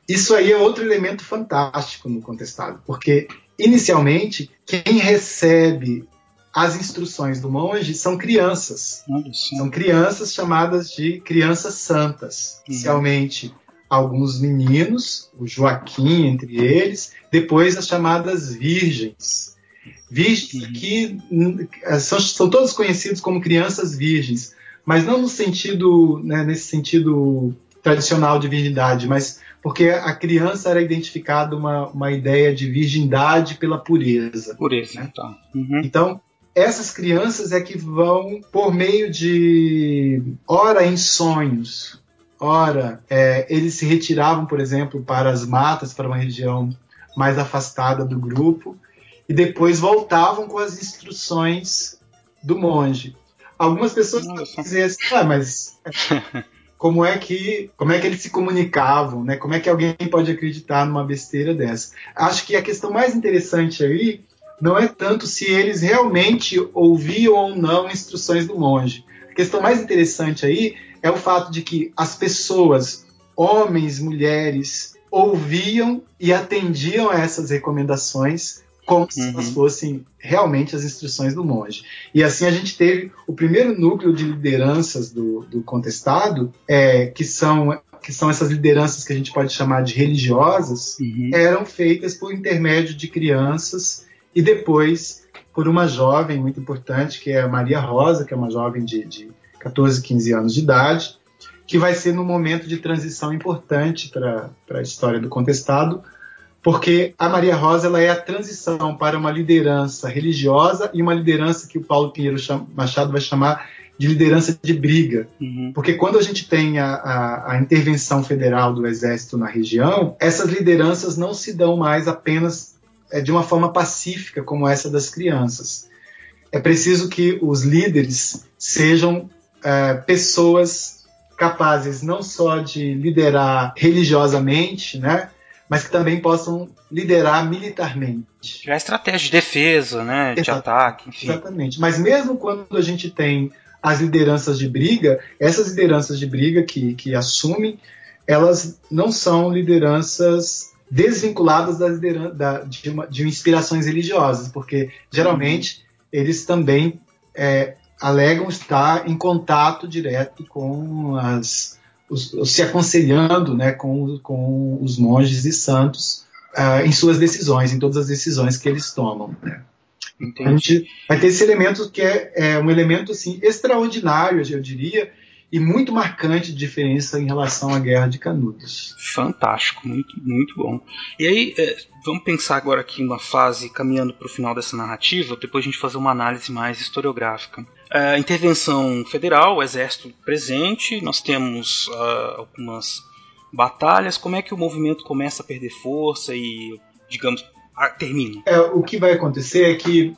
isso aí é outro elemento fantástico no contestado, porque inicialmente quem recebe as instruções do monge são crianças. São crianças chamadas de crianças santas. Uhum. Inicialmente, alguns meninos, o Joaquim entre eles, depois as chamadas virgens. Virgens uhum. que são, são todos conhecidos como crianças virgens, mas não no sentido, né, nesse sentido tradicional de virgindade, mas porque a criança era identificada uma, uma ideia de virgindade pela pureza. Pureza, né? tá. Uhum. Então, essas crianças é que vão, por meio de, ora em sonhos, ora é, eles se retiravam, por exemplo, para as matas, para uma região mais afastada do grupo, e depois voltavam com as instruções do monge. Algumas pessoas dizem assim, ah, mas <laughs> como é que como é que eles se comunicavam, né? Como é que alguém pode acreditar numa besteira dessa? Acho que a questão mais interessante aí não é tanto se eles realmente ouviam ou não instruções do monge. A questão mais interessante aí é o fato de que as pessoas, homens, mulheres, ouviam e atendiam a essas recomendações como uhum. se elas fossem realmente as instruções do monge. E assim a gente teve o primeiro núcleo de lideranças do, do contestado, é, que são que são essas lideranças que a gente pode chamar de religiosas, uhum. eram feitas por intermédio de crianças e depois por uma jovem muito importante, que é a Maria Rosa, que é uma jovem de, de 14, 15 anos de idade, que vai ser num momento de transição importante para a história do contestado, porque a Maria Rosa ela é a transição para uma liderança religiosa e uma liderança que o Paulo Pinheiro Machado vai chamar de liderança de briga. Uhum. Porque quando a gente tem a, a, a, intervenção federal do Exército na região, essas lideranças não se dão mais apenas é, de uma forma pacífica como essa das crianças. É preciso que os líderes sejam é, pessoas capazes não só de liderar religiosamente, né, mas que também possam liderar militarmente. Já é estratégia de defesa, né, de ataque, enfim. Exatamente. Mas mesmo quando a gente tem as lideranças de briga, essas lideranças de briga que, que assumem, elas não são lideranças desvinculadas das da, de, uma, de, inspirações religiosas, porque geralmente eles também é, alegam estar em contato direto com as os, se aconselhando né, com, com os monges e santos uh, em suas decisões, em todas as decisões que eles tomam. Né? A gente vai ter esse elemento que é, é um elemento assim, extraordinário, eu diria, e muito marcante de diferença em relação à Guerra de Canudos. Fantástico, muito, muito bom. E aí, é, vamos pensar agora aqui uma fase caminhando para o final dessa narrativa, depois a gente fazer uma análise mais historiográfica. É, intervenção federal, o exército presente, nós temos uh, algumas batalhas. Como é que o movimento começa a perder força e, digamos, termina? É, o que vai acontecer é que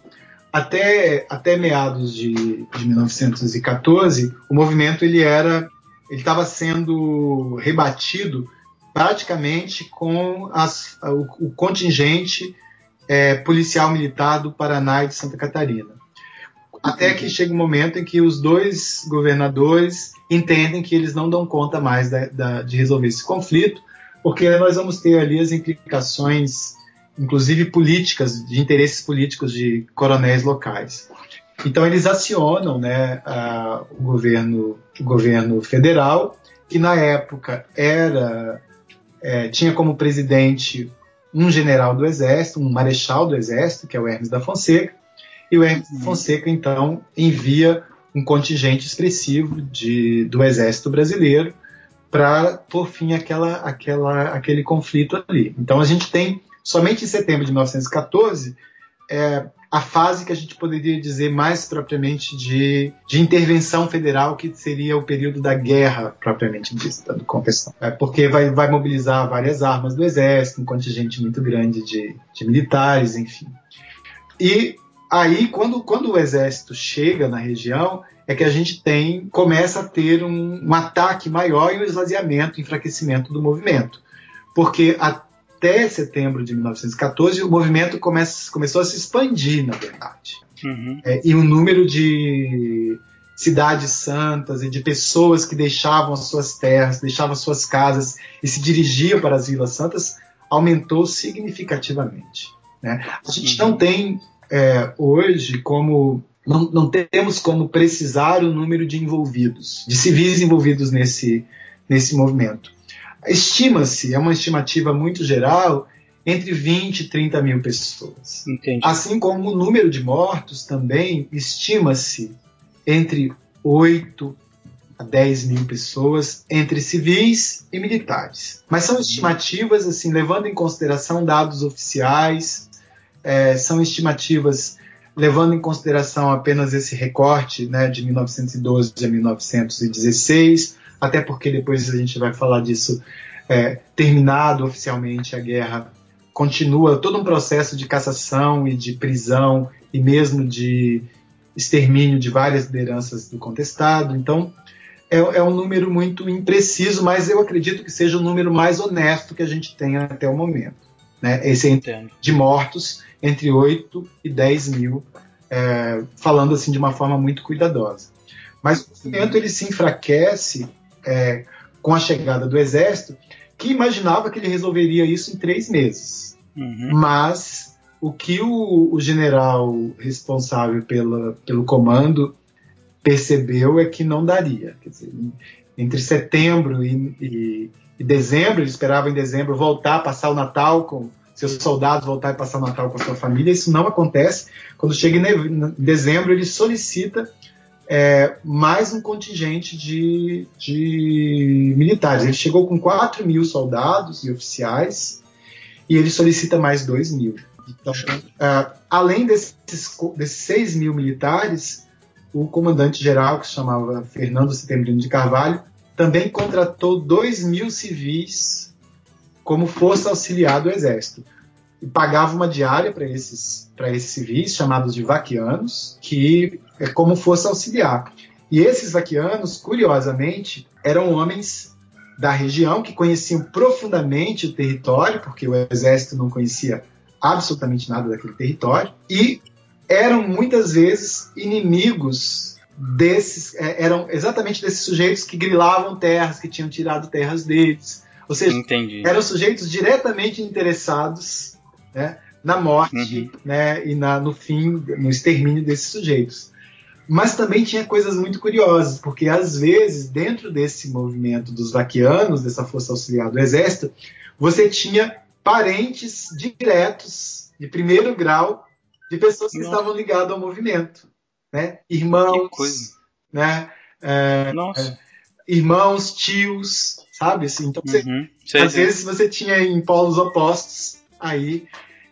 até, até meados de, de 1914, o movimento ele era ele estava sendo rebatido praticamente com as, o, o contingente é, policial militar do Paraná e de Santa Catarina. Até que chega um momento em que os dois governadores entendem que eles não dão conta mais da, da, de resolver esse conflito, porque nós vamos ter ali as implicações inclusive políticas, de interesses políticos de coronéis locais. Então eles acionam né, a, o, governo, o governo federal, que na época era é, tinha como presidente um general do exército, um marechal do exército, que é o Hermes da Fonseca, e o Hermes uhum. Fonseca então envia um contingente expressivo de, do exército brasileiro para por fim aquela, aquela, aquele conflito ali. Então a gente tem Somente em setembro de 1914 é a fase que a gente poderia dizer mais propriamente de, de intervenção federal, que seria o período da guerra propriamente dita, do confessão. É porque vai, vai mobilizar várias armas do exército, um contingente muito grande de, de militares, enfim. E aí, quando, quando o exército chega na região, é que a gente tem começa a ter um, um ataque maior e um esvaziamento, enfraquecimento do movimento. Porque até setembro de 1914, o movimento começa, começou a se expandir, na verdade. Uhum. É, e o número de cidades santas e de pessoas que deixavam as suas terras, deixavam as suas casas e se dirigiam para as vilas santas aumentou significativamente. Né? A gente não tem é, hoje como não, não, temos como precisar o número de envolvidos, de civis envolvidos nesse, nesse movimento. Estima-se, é uma estimativa muito geral, entre 20 e 30 mil pessoas. Entendi. Assim como o número de mortos também estima-se entre 8 a 10 mil pessoas, entre civis e militares. Mas são estimativas, assim, levando em consideração dados oficiais, é, são estimativas levando em consideração apenas esse recorte né, de 1912 a 1916, até porque depois a gente vai falar disso, é, terminado oficialmente a guerra, continua todo um processo de cassação e de prisão e mesmo de extermínio de várias lideranças do contestado. Então, é, é, um número muito impreciso, mas eu acredito que seja o número mais honesto que a gente tem até o momento. Né? Esse de mortos entre 8 e 10 mil, é, falando assim de uma forma muito cuidadosa. Mas o movimento ele se enfraquece é, com a chegada do exército, que imaginava que ele resolveria isso em três meses. Uhum. Mas o que o, o general responsável pela, pelo comando percebeu é que não daria. Dizer, entre setembro e, e, e, dezembro, ele esperava em dezembro voltar, passar o Natal com seus soldados, voltar e passar Natal com a sua família. Isso não acontece. Quando chega em dezembro, ele solicita é, mais um contingente de, de militares. Ele chegou com 4 mil soldados e oficiais e ele solicita mais 2 mil. Então, uh, além desses, desses 6 mil militares, o comandante-geral, que se chamava Fernando Setembrino de Carvalho, também contratou 2 mil civis como força auxiliar do Exército. E pagava uma diária para esses, esses civis, chamados de vaquianos, que é como força auxiliar. E esses vaquianos, curiosamente, eram homens da região que conheciam profundamente o território, porque o exército não conhecia absolutamente nada daquele território, e eram muitas vezes inimigos desses, é, eram exatamente desses sujeitos que grilavam terras, que tinham tirado terras deles. Ou seja, Entendi. eram sujeitos diretamente interessados né, na morte uhum. né, e na, no fim, no extermínio desses sujeitos. Mas também tinha coisas muito curiosas, porque às vezes, dentro desse movimento dos vaquianos, dessa força auxiliar do exército, você tinha parentes diretos, de primeiro grau, de pessoas que Nossa. estavam ligadas ao movimento, né? Irmãos, né? É, é, irmãos, tios, sabe? Assim, então, você, uhum. às vezes você tinha em polos opostos aí.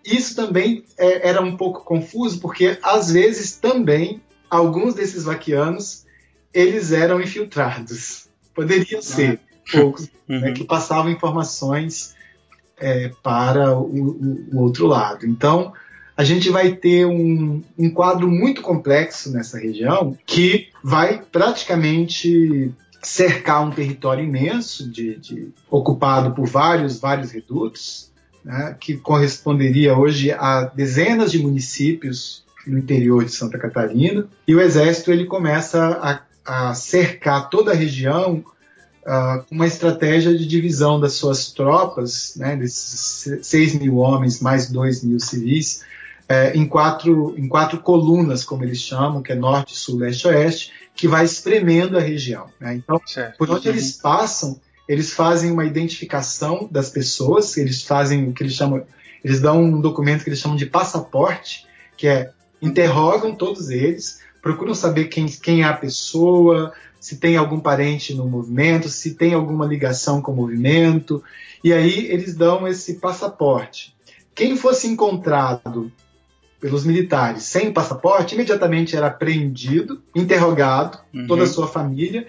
Isso também é, era um pouco confuso, porque às vezes também alguns desses vaquianos eles eram infiltrados. Poderiam ser ah. poucos, <laughs> né, uhum. né, que passavam informações é, para o, o, o outro lado. Então, a gente vai ter um, um quadro muito complexo nessa região que vai praticamente cercar um território imenso, de, de, ocupado por vários, vários redutos, né, que corresponderia hoje a dezenas de municípios no interior de Santa Catarina. E o exército ele começa a, a cercar toda a região uh, uma estratégia de divisão das suas tropas, né, desses 6 mil homens mais 2 mil civis, é, em, quatro, em quatro colunas, como eles chamam, que é norte, sul, leste, oeste, que vai espremendo a região. Né? Então, certo. por onde eles passam, eles fazem uma identificação das pessoas, eles fazem o que eles chamam, eles dão um documento que eles chamam de passaporte, que é interrogam todos eles, procuram saber quem, quem é a pessoa, se tem algum parente no movimento, se tem alguma ligação com o movimento, e aí eles dão esse passaporte. Quem fosse encontrado pelos militares sem passaporte, imediatamente era apreendido, interrogado, uhum. toda a sua família,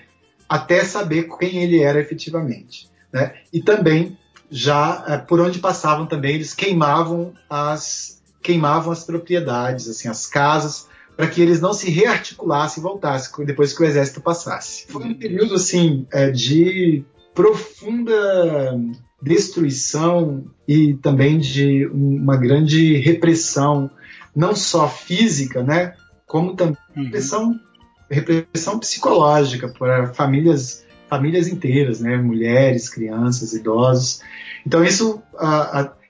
até saber quem ele era efetivamente. Né? E também, já é, por onde passavam também, eles queimavam as, queimavam as propriedades, assim, as casas, para que eles não se rearticulassem e voltassem depois que o exército passasse. Foi um período assim é, de profunda destruição e também de uma grande repressão não só física, né, como também uhum. pressão repressão psicológica para famílias famílias inteiras, né? mulheres, crianças, idosos. Então isso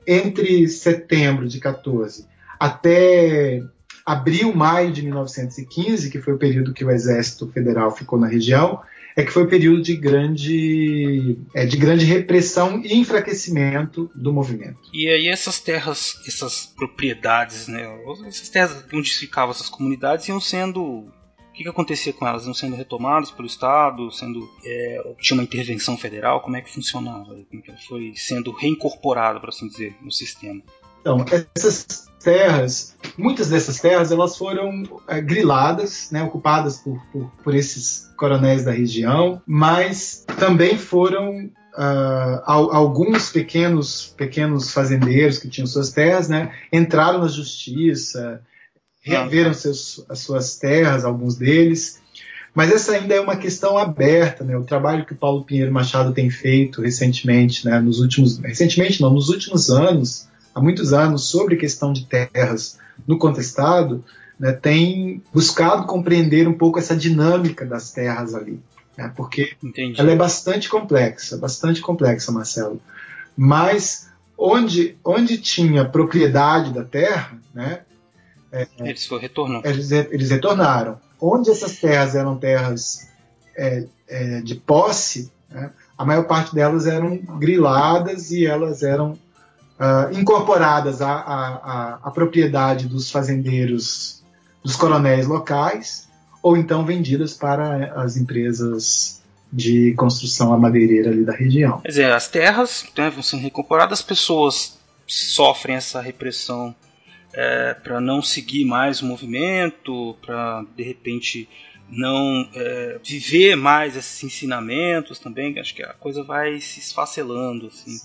entre setembro de 14 até abril, maio de 1915, que foi o período que o Exército Federal ficou na região, é que foi o período de grande, é, de grande repressão e enfraquecimento do movimento. E aí essas terras, essas propriedades, né, essas terras onde ficavam essas comunidades iam sendo o que, que acontecia com elas? Iam sendo retomadas pelo Estado? Sendo, é, tinha uma intervenção federal? Como é que funcionava? Como que foi sendo reincorporada, por assim dizer, no sistema? Então, essas terras, muitas dessas terras, elas foram é, griladas, né, ocupadas por, por, por, esses coronéis da região, mas também foram uh, alguns pequenos, pequenos fazendeiros que tinham suas terras, né, entraram na justiça, reaveram seus, as suas terras, alguns deles, mas essa ainda é uma questão aberta, né? O trabalho que o Paulo Pinheiro Machado tem feito recentemente, né? Nos últimos, recentemente não, nos últimos anos, há muitos anos sobre a questão de terras no contestado, né, tem buscado compreender um pouco essa dinâmica das terras ali, né, porque Entendi. ela é bastante complexa, bastante complexa, Marcelo. Mas onde, onde tinha propriedade da terra, né, é, eles, eles, eles retornaram. Onde essas terras eram terras é, é, de posse, né, a maior parte delas eram griladas e elas eram uh, incorporadas à, à, à, propriedade dos fazendeiros, dos coronéis locais, ou então vendidas para as empresas de construção madeireira ali da região. Quer dizer, as terras né, vão sendo reincorporadas, as pessoas sofrem essa repressão é, para não seguir mais o movimento, para de repente não é, viver mais esses ensinamentos também, acho que a coisa vai se esfacelando assim.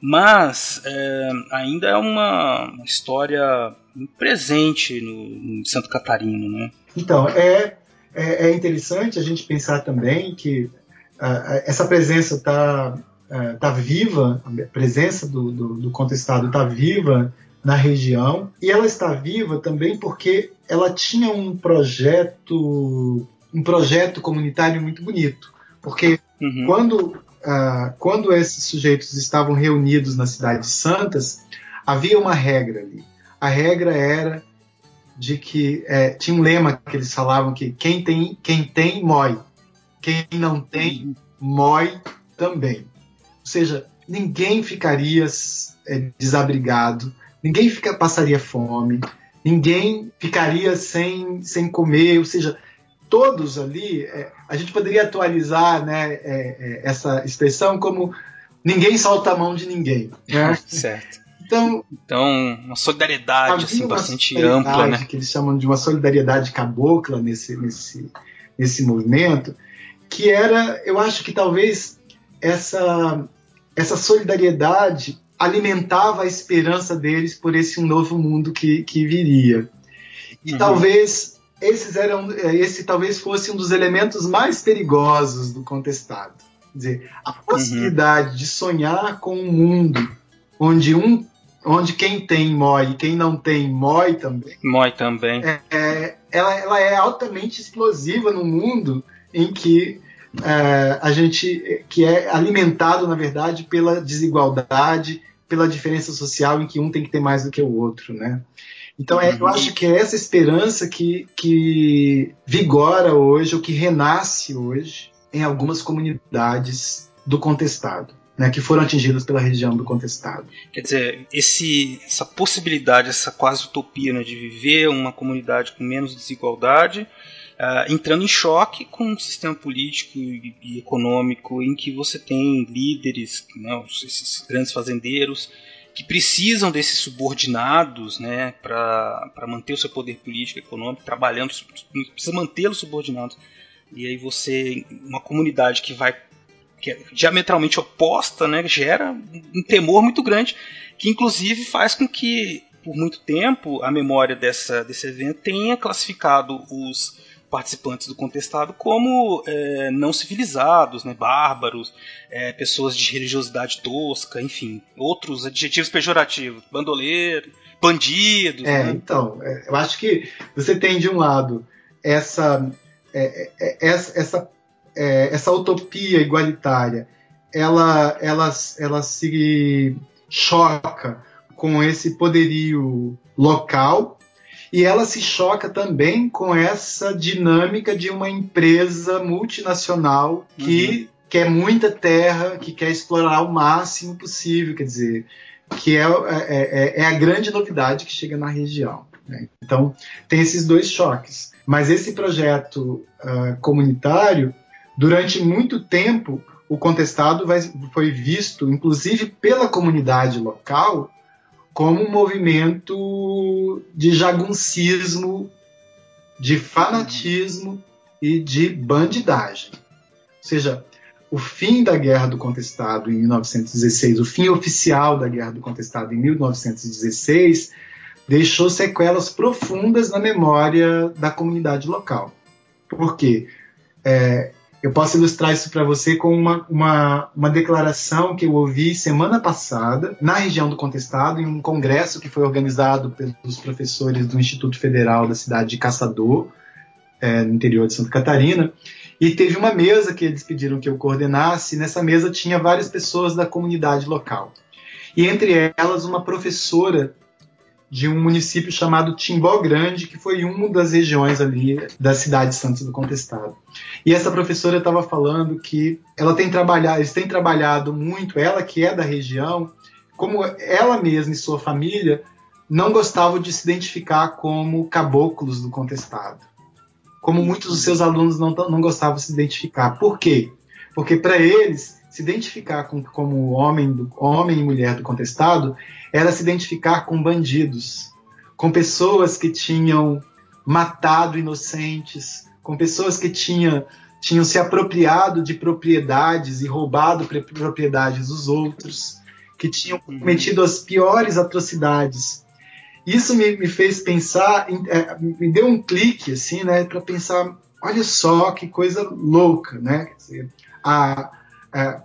Mas é, ainda é uma, história presente no, no Santo Catarino, né? Então, é, é, é, interessante a gente pensar também que uh, essa presença está uh, tá viva, a presença do, do, do contestado está viva na região, e ela está viva também porque ela tinha um projeto um projeto comunitário muito bonito, porque uhum. quando ah, quando esses sujeitos estavam reunidos na cidade de Santas, havia uma regra ali. A regra era de que é, tinha um lema que eles falavam que quem tem, quem tem mói, quem não tem mói também. Ou seja, ninguém ficaria é, desabrigado, ninguém fica, passaria fome, ninguém ficaria sem, sem comer, ou seja, todos ali, é, a gente poderia atualizar né, é, é, essa expressão como ninguém solta a mão de ninguém. Né? <laughs> certo. Então, então, uma solidariedade assim, uma bastante solidariedade ampla, né? Que eles chamam de uma solidariedade cabocla nesse, nesse, nesse movimento, que era, eu acho que talvez essa, essa solidariedade alimentava a esperança deles por esse novo mundo que, que viria. E uhum. talvez esses eram, é, esse talvez fosse um dos elementos mais perigosos do contestado. Quer dizer, a possibilidade uhum. de sonhar com um mundo onde um onde quem tem mói e quem não tem mói também. Mói também. É, é, ela, ela é altamente explosiva no mundo em que é, a gente que é alimentado na verdade pela desigualdade, pela diferença social em que um tem que ter mais do que o outro, né? Então é, eu acho que é essa esperança que, que vigora hoje, ou que renasce hoje, em algumas comunidades do contestado. Né, que foram atingidas pela região do contestado. Quer dizer, esse, essa possibilidade, essa quase utopia né, de viver uma comunidade com menos desigualdade, uh, entrando em choque com um sistema político e, e, econômico em que você tem líderes, né, esses grandes fazendeiros, que precisam desses subordinados né, para manter o seu poder político e econômico, trabalhando, precisa mantê-los subordinados. E aí você, uma comunidade que vai que é diametralmente oposta, né, gera um temor muito grande, que inclusive faz com que por muito tempo a memória dessa, desse evento tenha classificado os participantes do contestado como é, não civilizados, né, bárbaros, é, pessoas de religiosidade tosca, enfim, outros adjetivos pejorativos, bandoleiro, bandidos. É, né? então, é, eu acho que você tem de um lado essa é, é, essa, é, essa utopia igualitária, ela, ela, ela se choca com esse poderio local e ela se choca também com essa dinâmica de uma empresa multinacional que uhum. quer muita terra, que quer explorar o máximo possível, quer dizer, que é, é, é, é a grande novidade que chega na região. Né? Então, tem esses dois choques. Mas esse projeto uh, comunitário, durante muito tempo, o contestado vai, foi visto, inclusive pela comunidade local, como um movimento de jaguncismo, de fanatismo e de bandidagem. Ou seja, o fim da Guerra do Contestado em 1916, o fim oficial da Guerra do Contestado em 1916, deixou sequelas profundas na memória da comunidade local. Por quê? É, eu posso ilustrar isso para você com uma, uma, uma, declaração que eu ouvi semana passada na região do Contestado, em um congresso que foi organizado pelos professores do Instituto Federal da cidade de Caçador, é, no interior de Santa Catarina. E teve uma mesa que eles pediram que eu coordenasse. E nessa mesa tinha várias pessoas da comunidade local. E entre elas, uma professora de um município chamado Timbó Grande, que foi uma das regiões ali da cidade de Santos do Contestado. E essa professora estava falando que ela tem trabalhado, eles têm trabalhado muito, ela que é da região, como ela mesma e sua família não gostavam de se identificar como caboclos do contestado. Como muitos dos seus alunos não, não gostavam de se identificar. Por quê? Porque para eles se identificar com, como homem, do, homem e mulher do contestado era se identificar com bandidos, com pessoas que tinham matado inocentes, com pessoas que tinham, tinham se apropriado de propriedades e roubado propriedades dos outros, que tinham uhum. cometido as piores atrocidades. Isso me, me fez pensar, é, me deu um clique assim, né, para pensar, olha só que coisa louca, né? A, é,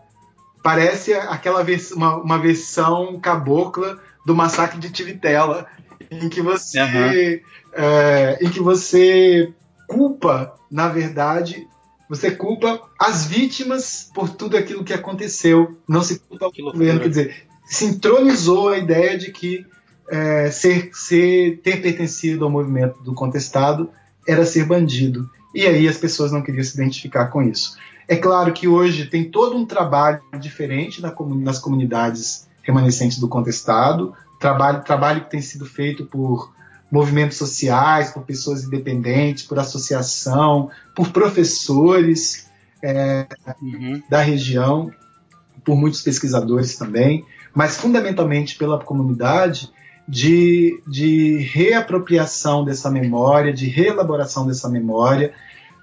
parece aquela vers uma, uma, versão cabocla do massacre de Tivitela, em que você, uhum. é, em que você culpa, na verdade, você culpa as vítimas por tudo aquilo que aconteceu, não se culpa o governo, quer dizer, se entronizou a ideia de que é, ser, ser, ter pertencido ao movimento do contestado era ser bandido. E aí as pessoas não queriam se identificar com isso. É claro que hoje tem todo um trabalho diferente nas comunidades remanescentes do contestado, trabalho, trabalho que tem sido feito por movimentos sociais, por pessoas independentes, por associação, por professores é, uhum. da região, por muitos pesquisadores também, mas fundamentalmente pela comunidade de, de reapropriação dessa memória, de reelaboração dessa memória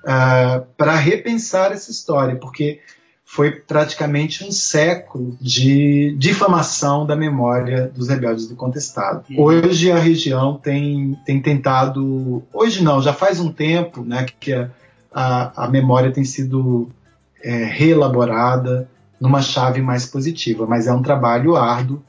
uh, ah, para repensar essa história, porque foi praticamente um século de difamação da memória dos rebeldes do contestado. Uhum. Hoje a região tem, tem tentado, hoje não, já faz um tempo, né, que a, a, a memória tem sido é, reelaborada numa chave mais positiva, mas é um trabalho árduo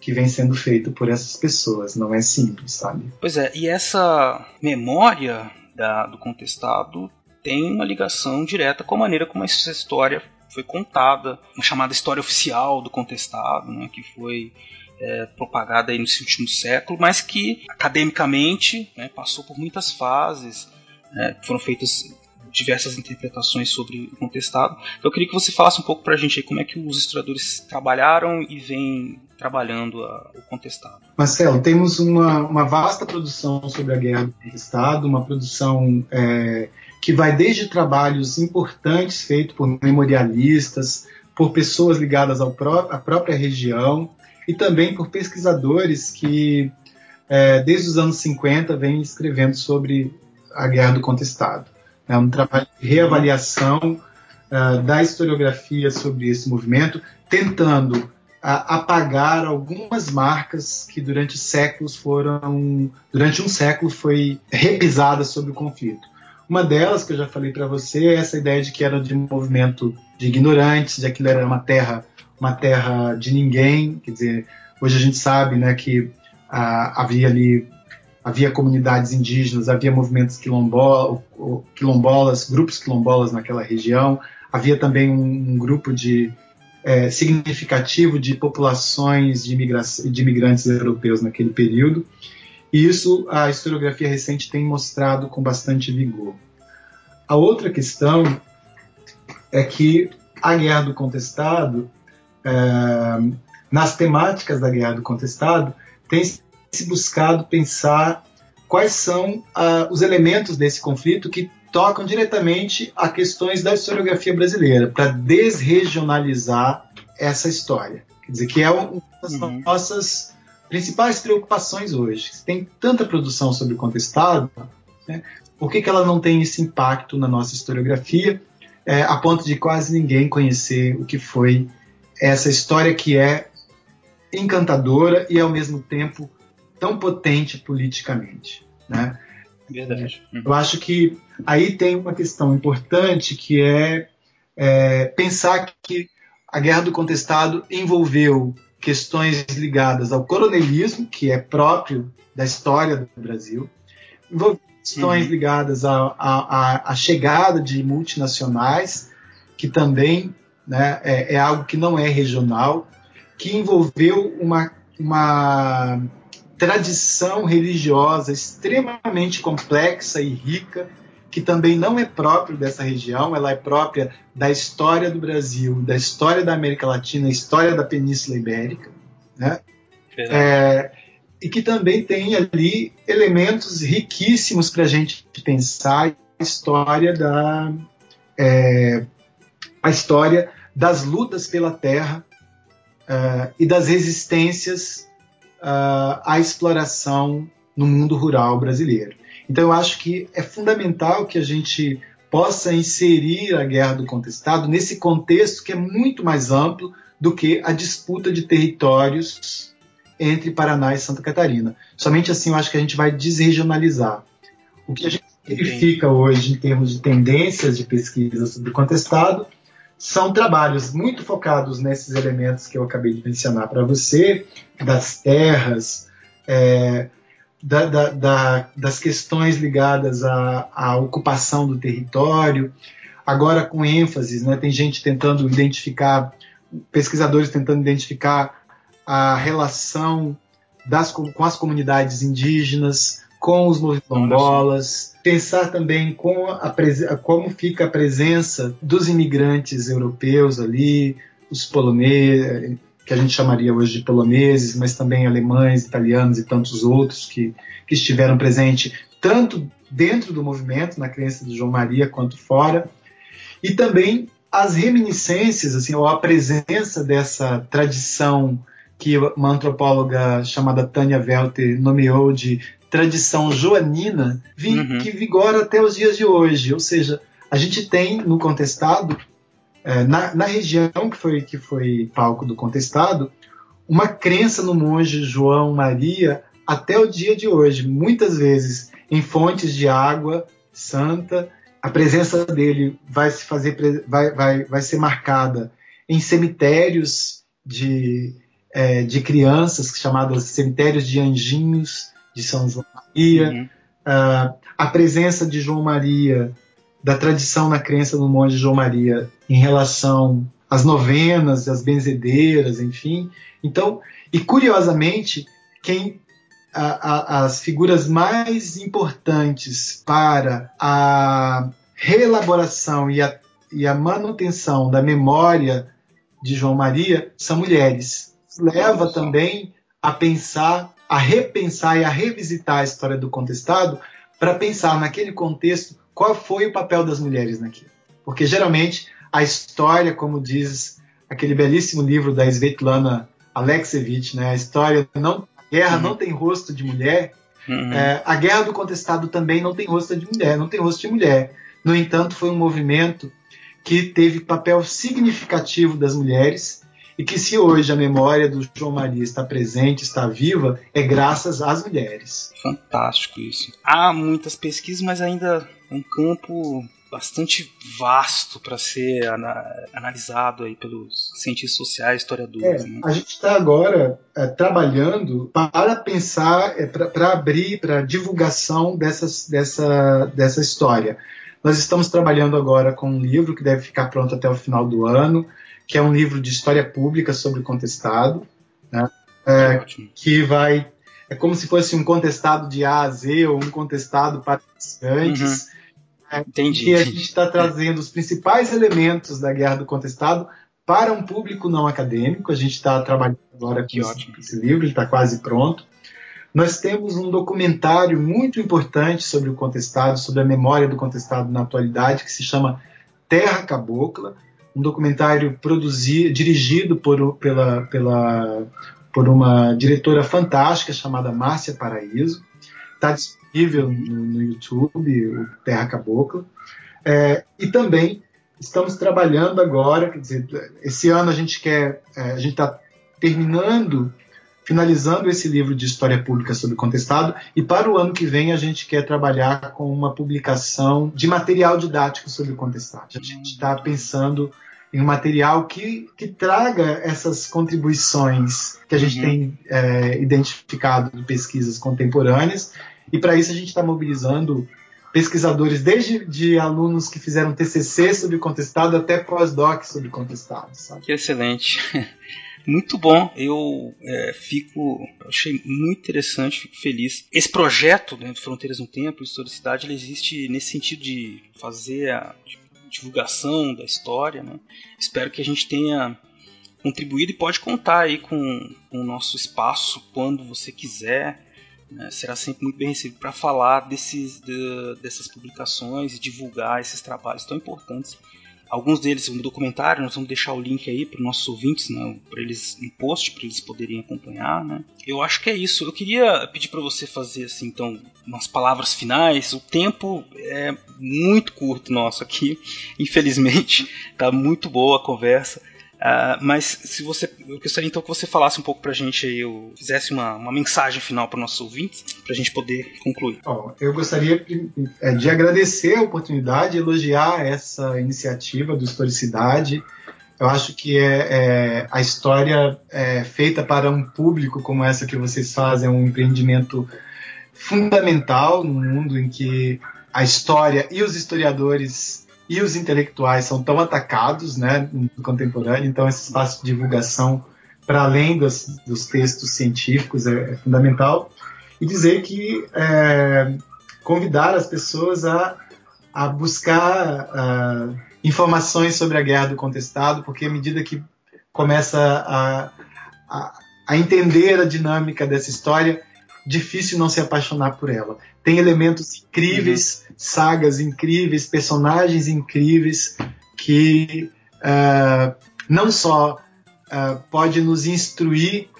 que vem sendo feito por essas pessoas, não é simples, sabe? Pois é, e essa memória da, do contestado tem uma ligação direta com a maneira como essa história foi contada, uma chamada história oficial do contestado, né, que foi é, propagada aí nesse último século, mas que academicamente né, passou por muitas fases, né, foram feitas diversas interpretações sobre o contestado. Então eu queria que você falasse um pouco para a gente aí como é que os historiadores trabalharam e vêm trabalhando a, o contestado. Marcelo, temos uma, uma, vasta produção sobre a guerra do contestado, uma produção é, que vai desde trabalhos importantes feitos por memorialistas, por pessoas ligadas pró à própria região e também por pesquisadores que, é, desde os anos 50, vêm escrevendo sobre a Guerra do Contestado. É um trabalho de reavaliação uh, da historiografia sobre esse movimento, tentando uh, apagar algumas marcas que durante séculos foram, durante um século foi repisada sobre o conflito. Uma delas, que eu já falei para você, é essa ideia de que era de um movimento de ignorantes, de aquilo era uma terra, uma terra de ninguém. Quer dizer, hoje a gente sabe né, que ah, havia ali havia comunidades indígenas, havia movimentos quilombola, quilombolas, grupos quilombolas naquela região, havia também um, um grupo de é, significativo de populações de, de imigrantes europeus naquele período. E isso a historiografia recente tem mostrado com bastante vigor. A outra questão é que a Guerra do Contestado, é, nas temáticas da Guerra do Contestado, tem se buscado pensar quais são ah, os elementos desse conflito que tocam diretamente a questões da historiografia brasileira, para desregionalizar essa história. Quer dizer, que é uma das uhum. nossas principais preocupações hoje. Se tem tanta produção sobre o contestado, né, por que, que ela não tem esse impacto na nossa historiografia, é, a ponto de quase ninguém conhecer o que foi essa história que é encantadora e ao mesmo tempo tão potente politicamente, né? Verdade. Uhum. Eu acho que aí tem uma questão importante que é, é pensar que a Guerra do Contestado envolveu questões ligadas ao coronelismo, que é próprio da história do Brasil, envolveu questões uhum. ligadas à chegada de multinacionais, que também né, é, é, algo que não é regional, que envolveu uma, uma tradição religiosa extremamente complexa e rica, que também não é próprio dessa região, ela é própria da história do Brasil, da história da América Latina, história da Península Ibérica, né? É, e que também tem ali elementos riquíssimos para a gente pensar a história da é, a história das lutas pela terra uh, e das resistências uh, à exploração no mundo rural brasileiro. Então eu acho que é fundamental que a gente possa inserir a guerra do contestado nesse contexto que é muito mais amplo do que a disputa de territórios entre Paraná e Santa Catarina. Somente assim eu acho que a gente vai desregionalizar. O que a gente verifica hoje em termos de tendências de pesquisa sobre o contestado são trabalhos muito focados nesses elementos que eu acabei de mencionar para você, das terras, é, da, da, da, das questões ligadas à, à, ocupação do território, agora com ênfase, né, tem gente tentando identificar, pesquisadores tentando identificar a relação das, com as comunidades indígenas, com os movimentos pensar também com a, como fica a presença dos imigrantes europeus ali, os poloneses, que a gente chamaria hoje de poloneses, mas também alemães, italianos e tantos outros que, que estiveram presentes tanto dentro do movimento, na crença de João Maria, quanto fora, e também as reminiscências, assim, ou a presença dessa tradição que uma antropóloga chamada Tânia Welter nomeou de tradição joanina vi, uhum. que vigora até os dias de hoje. Ou seja, a gente tem no contestado é, na, na, região que foi, que foi palco do contestado, uma crença no monge João Maria até o dia de hoje. Muitas vezes em fontes de água santa, a presença dele vai se fazer, vai, vai, vai ser marcada em cemitérios de, é, de crianças, chamados cemitérios de anjinhos de São João Maria, uhum. uh, a presença de João Maria da tradição na crença do monge João Maria em relação às novenas, às benzedeiras, enfim. Então, e curiosamente, quem a, a, as figuras mais importantes para a reelaboração e a, e a manutenção da memória de João Maria são mulheres. Leva também a pensar, a repensar e a revisitar a história do contestado para pensar naquele contexto qual foi o papel das mulheres naquilo. Porque geralmente a história, como diz aquele belíssimo livro da Svetlana Alexievich, né, a história não, a guerra uhum. não tem rosto de mulher. Uhum. É, a guerra do contestado também não tem rosto de mulher, não tem rosto de mulher. No entanto, foi um movimento que teve papel significativo das mulheres e que se hoje a memória do João Maria está presente, está viva, é graças às mulheres. Fantástico isso. Há muitas pesquisas, mas ainda um campo bastante vasto para ser ana analisado aí pelos cientistas sociais, historiadores. É, né? A gente está agora é, trabalhando para pensar, é, para abrir para divulgação dessas, dessa, dessa história. Nós estamos trabalhando agora com um livro que deve ficar pronto até o final do ano, que é um livro de história pública sobre o contestado, né? é, que vai é como se fosse um contestado de A a Z ou um contestado para antes. Uhum Entendi. Que a gente está trazendo os principais elementos da Guerra do Contestado para um público não acadêmico. A gente está trabalhando agora com esse, esse livro, ele está quase pronto. Nós temos um documentário muito importante sobre o contestado, sobre a memória do contestado na atualidade, que se chama Terra Cabocla, um documentário produzido, dirigido por, pela, pela, por uma diretora fantástica chamada Márcia Paraíso. Está disponível no, no YouTube, o Terra Cabocla. É, e também estamos trabalhando agora, quer dizer, esse ano a gente quer, é, a gente está terminando, finalizando esse livro de história pública sobre o contestado, e para o ano que vem a gente quer trabalhar com uma publicação de material didático sobre o contestado. A gente está pensando em um material que, que traga essas contribuições que a gente uhum. tem é, identificado de pesquisas contemporâneas e para isso a gente está mobilizando pesquisadores, desde de alunos que fizeram TCC sobre contestado até pós-doc sobre contestado. Sabe? Que excelente. <laughs> Muito bom, eu é, fico, achei muito interessante, fico feliz. Esse projeto né, de Fronteiras no Tempo, Historicidade, ele existe nesse sentido de fazer a divulgação da história. Né? Espero que a gente tenha contribuído e pode contar aí com, com o nosso espaço quando você quiser né, será sempre muito bem recebido para falar desses, de, dessas publicações e divulgar esses trabalhos tão importantes. Alguns deles, um documentário, nós vamos deixar o link aí para os nossos ouvintes, né, para eles um post para eles poderem acompanhar, né. Eu acho que é isso. Eu queria pedir para você fazer assim, então, umas palavras finais. O tempo é muito curto nosso aqui, infelizmente. Tá muito boa a conversa. Uh, mas se você, eu gostaria então que você falasse um pouco para a gente ou fizesse uma, uma mensagem final para nossos ouvintes, para a gente poder concluir. Bom, eu gostaria de, é, de agradecer a oportunidade, elogiar essa iniciativa do Historicidade. Eu acho que é, é, a história é feita para um público como essa que vocês fazem, é um empreendimento fundamental no mundo em que a história e os historiadores e os intelectuais são tão atacados né, no contemporâneo, então esse espaço de divulgação para além dos, dos, textos científicos é, é, fundamental. E dizer que é, convidar as pessoas a, a buscar uh, informações sobre a Guerra do Contestado, porque à medida que começa a, a, a entender a dinâmica dessa história, difícil não se apaixonar por ela. Tem elementos incríveis, uhum. sagas incríveis, personagens incríveis que uh, não só uh, pode nos instruir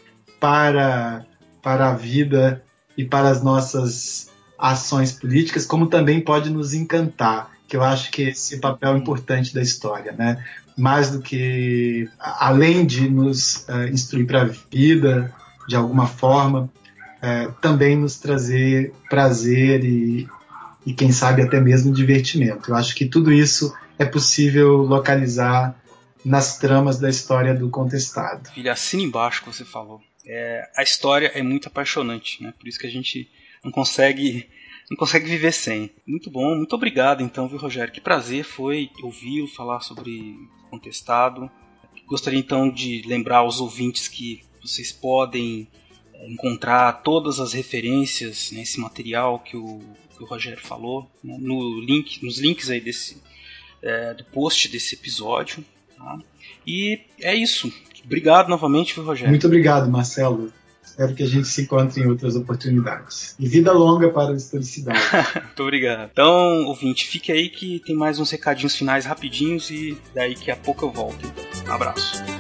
para, para a vida e para as nossas ações políticas, como também pode nos encantar, que eu acho que esse é o papel importante da história, né? Mais do que além de nos uh, instruir para a vida de alguma forma, é, também nos trazer prazer e, e, quem sabe, até mesmo divertimento. Eu acho que tudo isso é possível localizar nas tramas da história do contestado. Filha, assina embaixo que você falou. É, a história é muito apaixonante, né? Por isso que a gente não consegue não consegue viver sem. Muito bom, muito obrigado então, viu, Rogério? Que prazer foi ouvi-lo falar sobre contestado. Gostaria então de lembrar aos ouvintes que vocês podem encontrar todas as referências nesse material que o, que o Rogério falou né, no link, nos links aí desse é, do post desse episódio. Tá? E é isso. Obrigado novamente, Rogério. Muito obrigado, Marcelo. Espero que a gente se encontre em outras oportunidades. E vida longa para a historicidade. <laughs> Muito obrigado. Então, ouvinte, fique aí que tem mais uns recadinhos finais rapidinhos e daí que a pouco eu volto. Um abraço.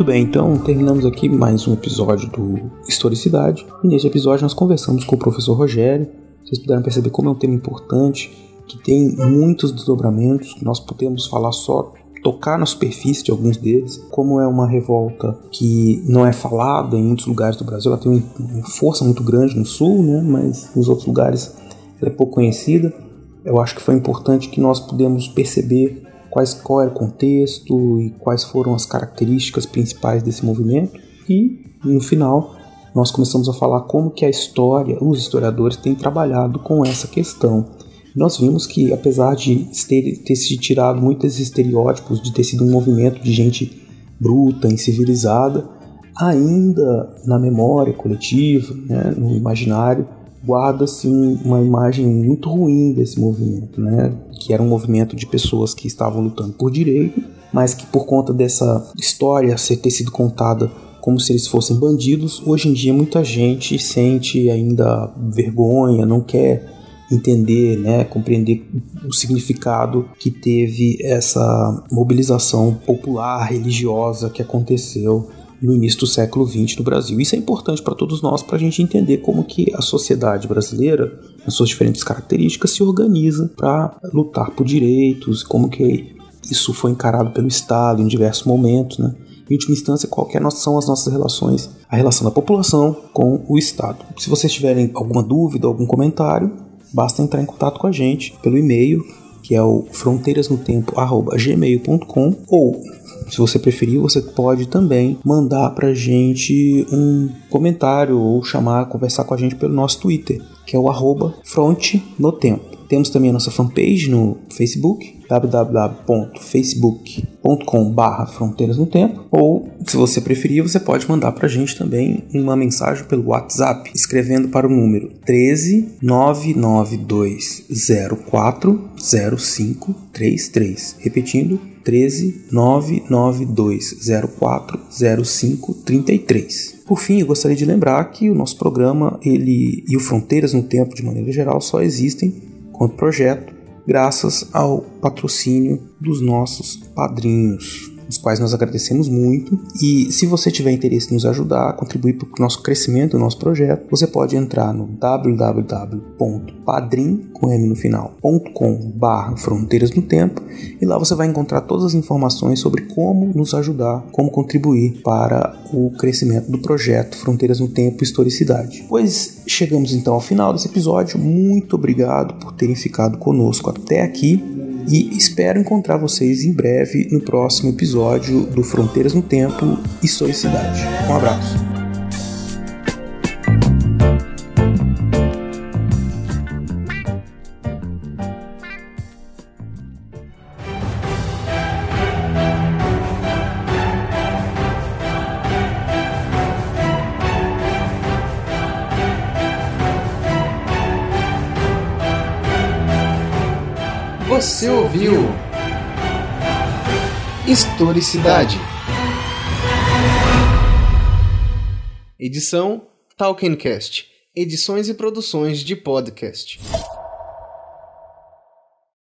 Muito bem, então terminamos aqui mais um episódio do Historicidade. E neste episódio nós conversamos com o professor Rogério. Vocês puderam perceber como é um tema importante, que tem muitos desdobramentos. Nós podemos falar só tocar na superfície de alguns deles. Como é uma revolta que não é falada em muitos lugares do Brasil, ela tem uma força muito grande no sul, né? mas nos outros lugares ela é pouco conhecida. Eu acho que foi importante que nós pudemos perceber quais, qual era o contexto e quais foram as características principais desse movimento. E, no final, nós começamos a falar como que a história, os historiadores têm trabalhado com essa questão. Nós vimos que, apesar de ter, se tirado muitos estereótipos de ter sido um movimento de gente bruta, incivilizada, ainda na memória coletiva, né, no imaginário, guarda-se uma imagem muito ruim desse movimento, né? que era um movimento de pessoas que estavam lutando por direito, mas que por conta dessa história ser ter sido contada como se eles fossem bandidos, hoje em dia muita gente sente ainda vergonha, não quer entender, né, compreender o significado que teve essa mobilização popular religiosa que aconteceu no início do século XX no Brasil. Isso é importante para todos nós, para a gente entender como que a sociedade brasileira, nas suas diferentes características, se organiza para lutar por direitos, como que isso foi encarado pelo Estado em diversos momentos, né? Em última instância, qual que é são as nossas relações, a relação da população com o Estado. Se vocês tiverem alguma dúvida, algum comentário, basta entrar em contato com a gente pelo e-mail, que é o fronteirasnotempo@gmail.com ou se você preferir, você pode também mandar pra gente um comentário ou chamar, conversar com a gente pelo nosso Twitter, que é o arroba frontnotempo. Temos também a nossa fanpage no Facebook, www.facebook.com.br Fronteiras no Tempo, ou, se você preferir, você pode mandar para a gente também uma mensagem pelo WhatsApp, escrevendo para o número 13 99204 0533. Repetindo, 13 99204 0533. Por fim, eu gostaria de lembrar que o nosso programa ele e o Fronteiras no Tempo de maneira geral só existem quanto projeto, graças ao patrocínio dos nossos padrinhos os quais nós agradecemos muito. E se você tiver interesse em nos ajudar contribuir para o nosso crescimento do nosso projeto, você pode entrar no www.padrim.com.br Fronteiras no Tempo e lá você vai encontrar todas as informações sobre como nos ajudar, como contribuir para o crescimento do projeto Fronteiras no Tempo Historicidade. Pois chegamos então ao final desse episódio. Muito obrigado por terem ficado conosco até aqui e espero encontrar vocês em breve no próximo episódio do Fronteiras no Tempo Historicidade. Um abraço. Ouviu Historicidade. Edição Talkencast. Edições e produções de podcast.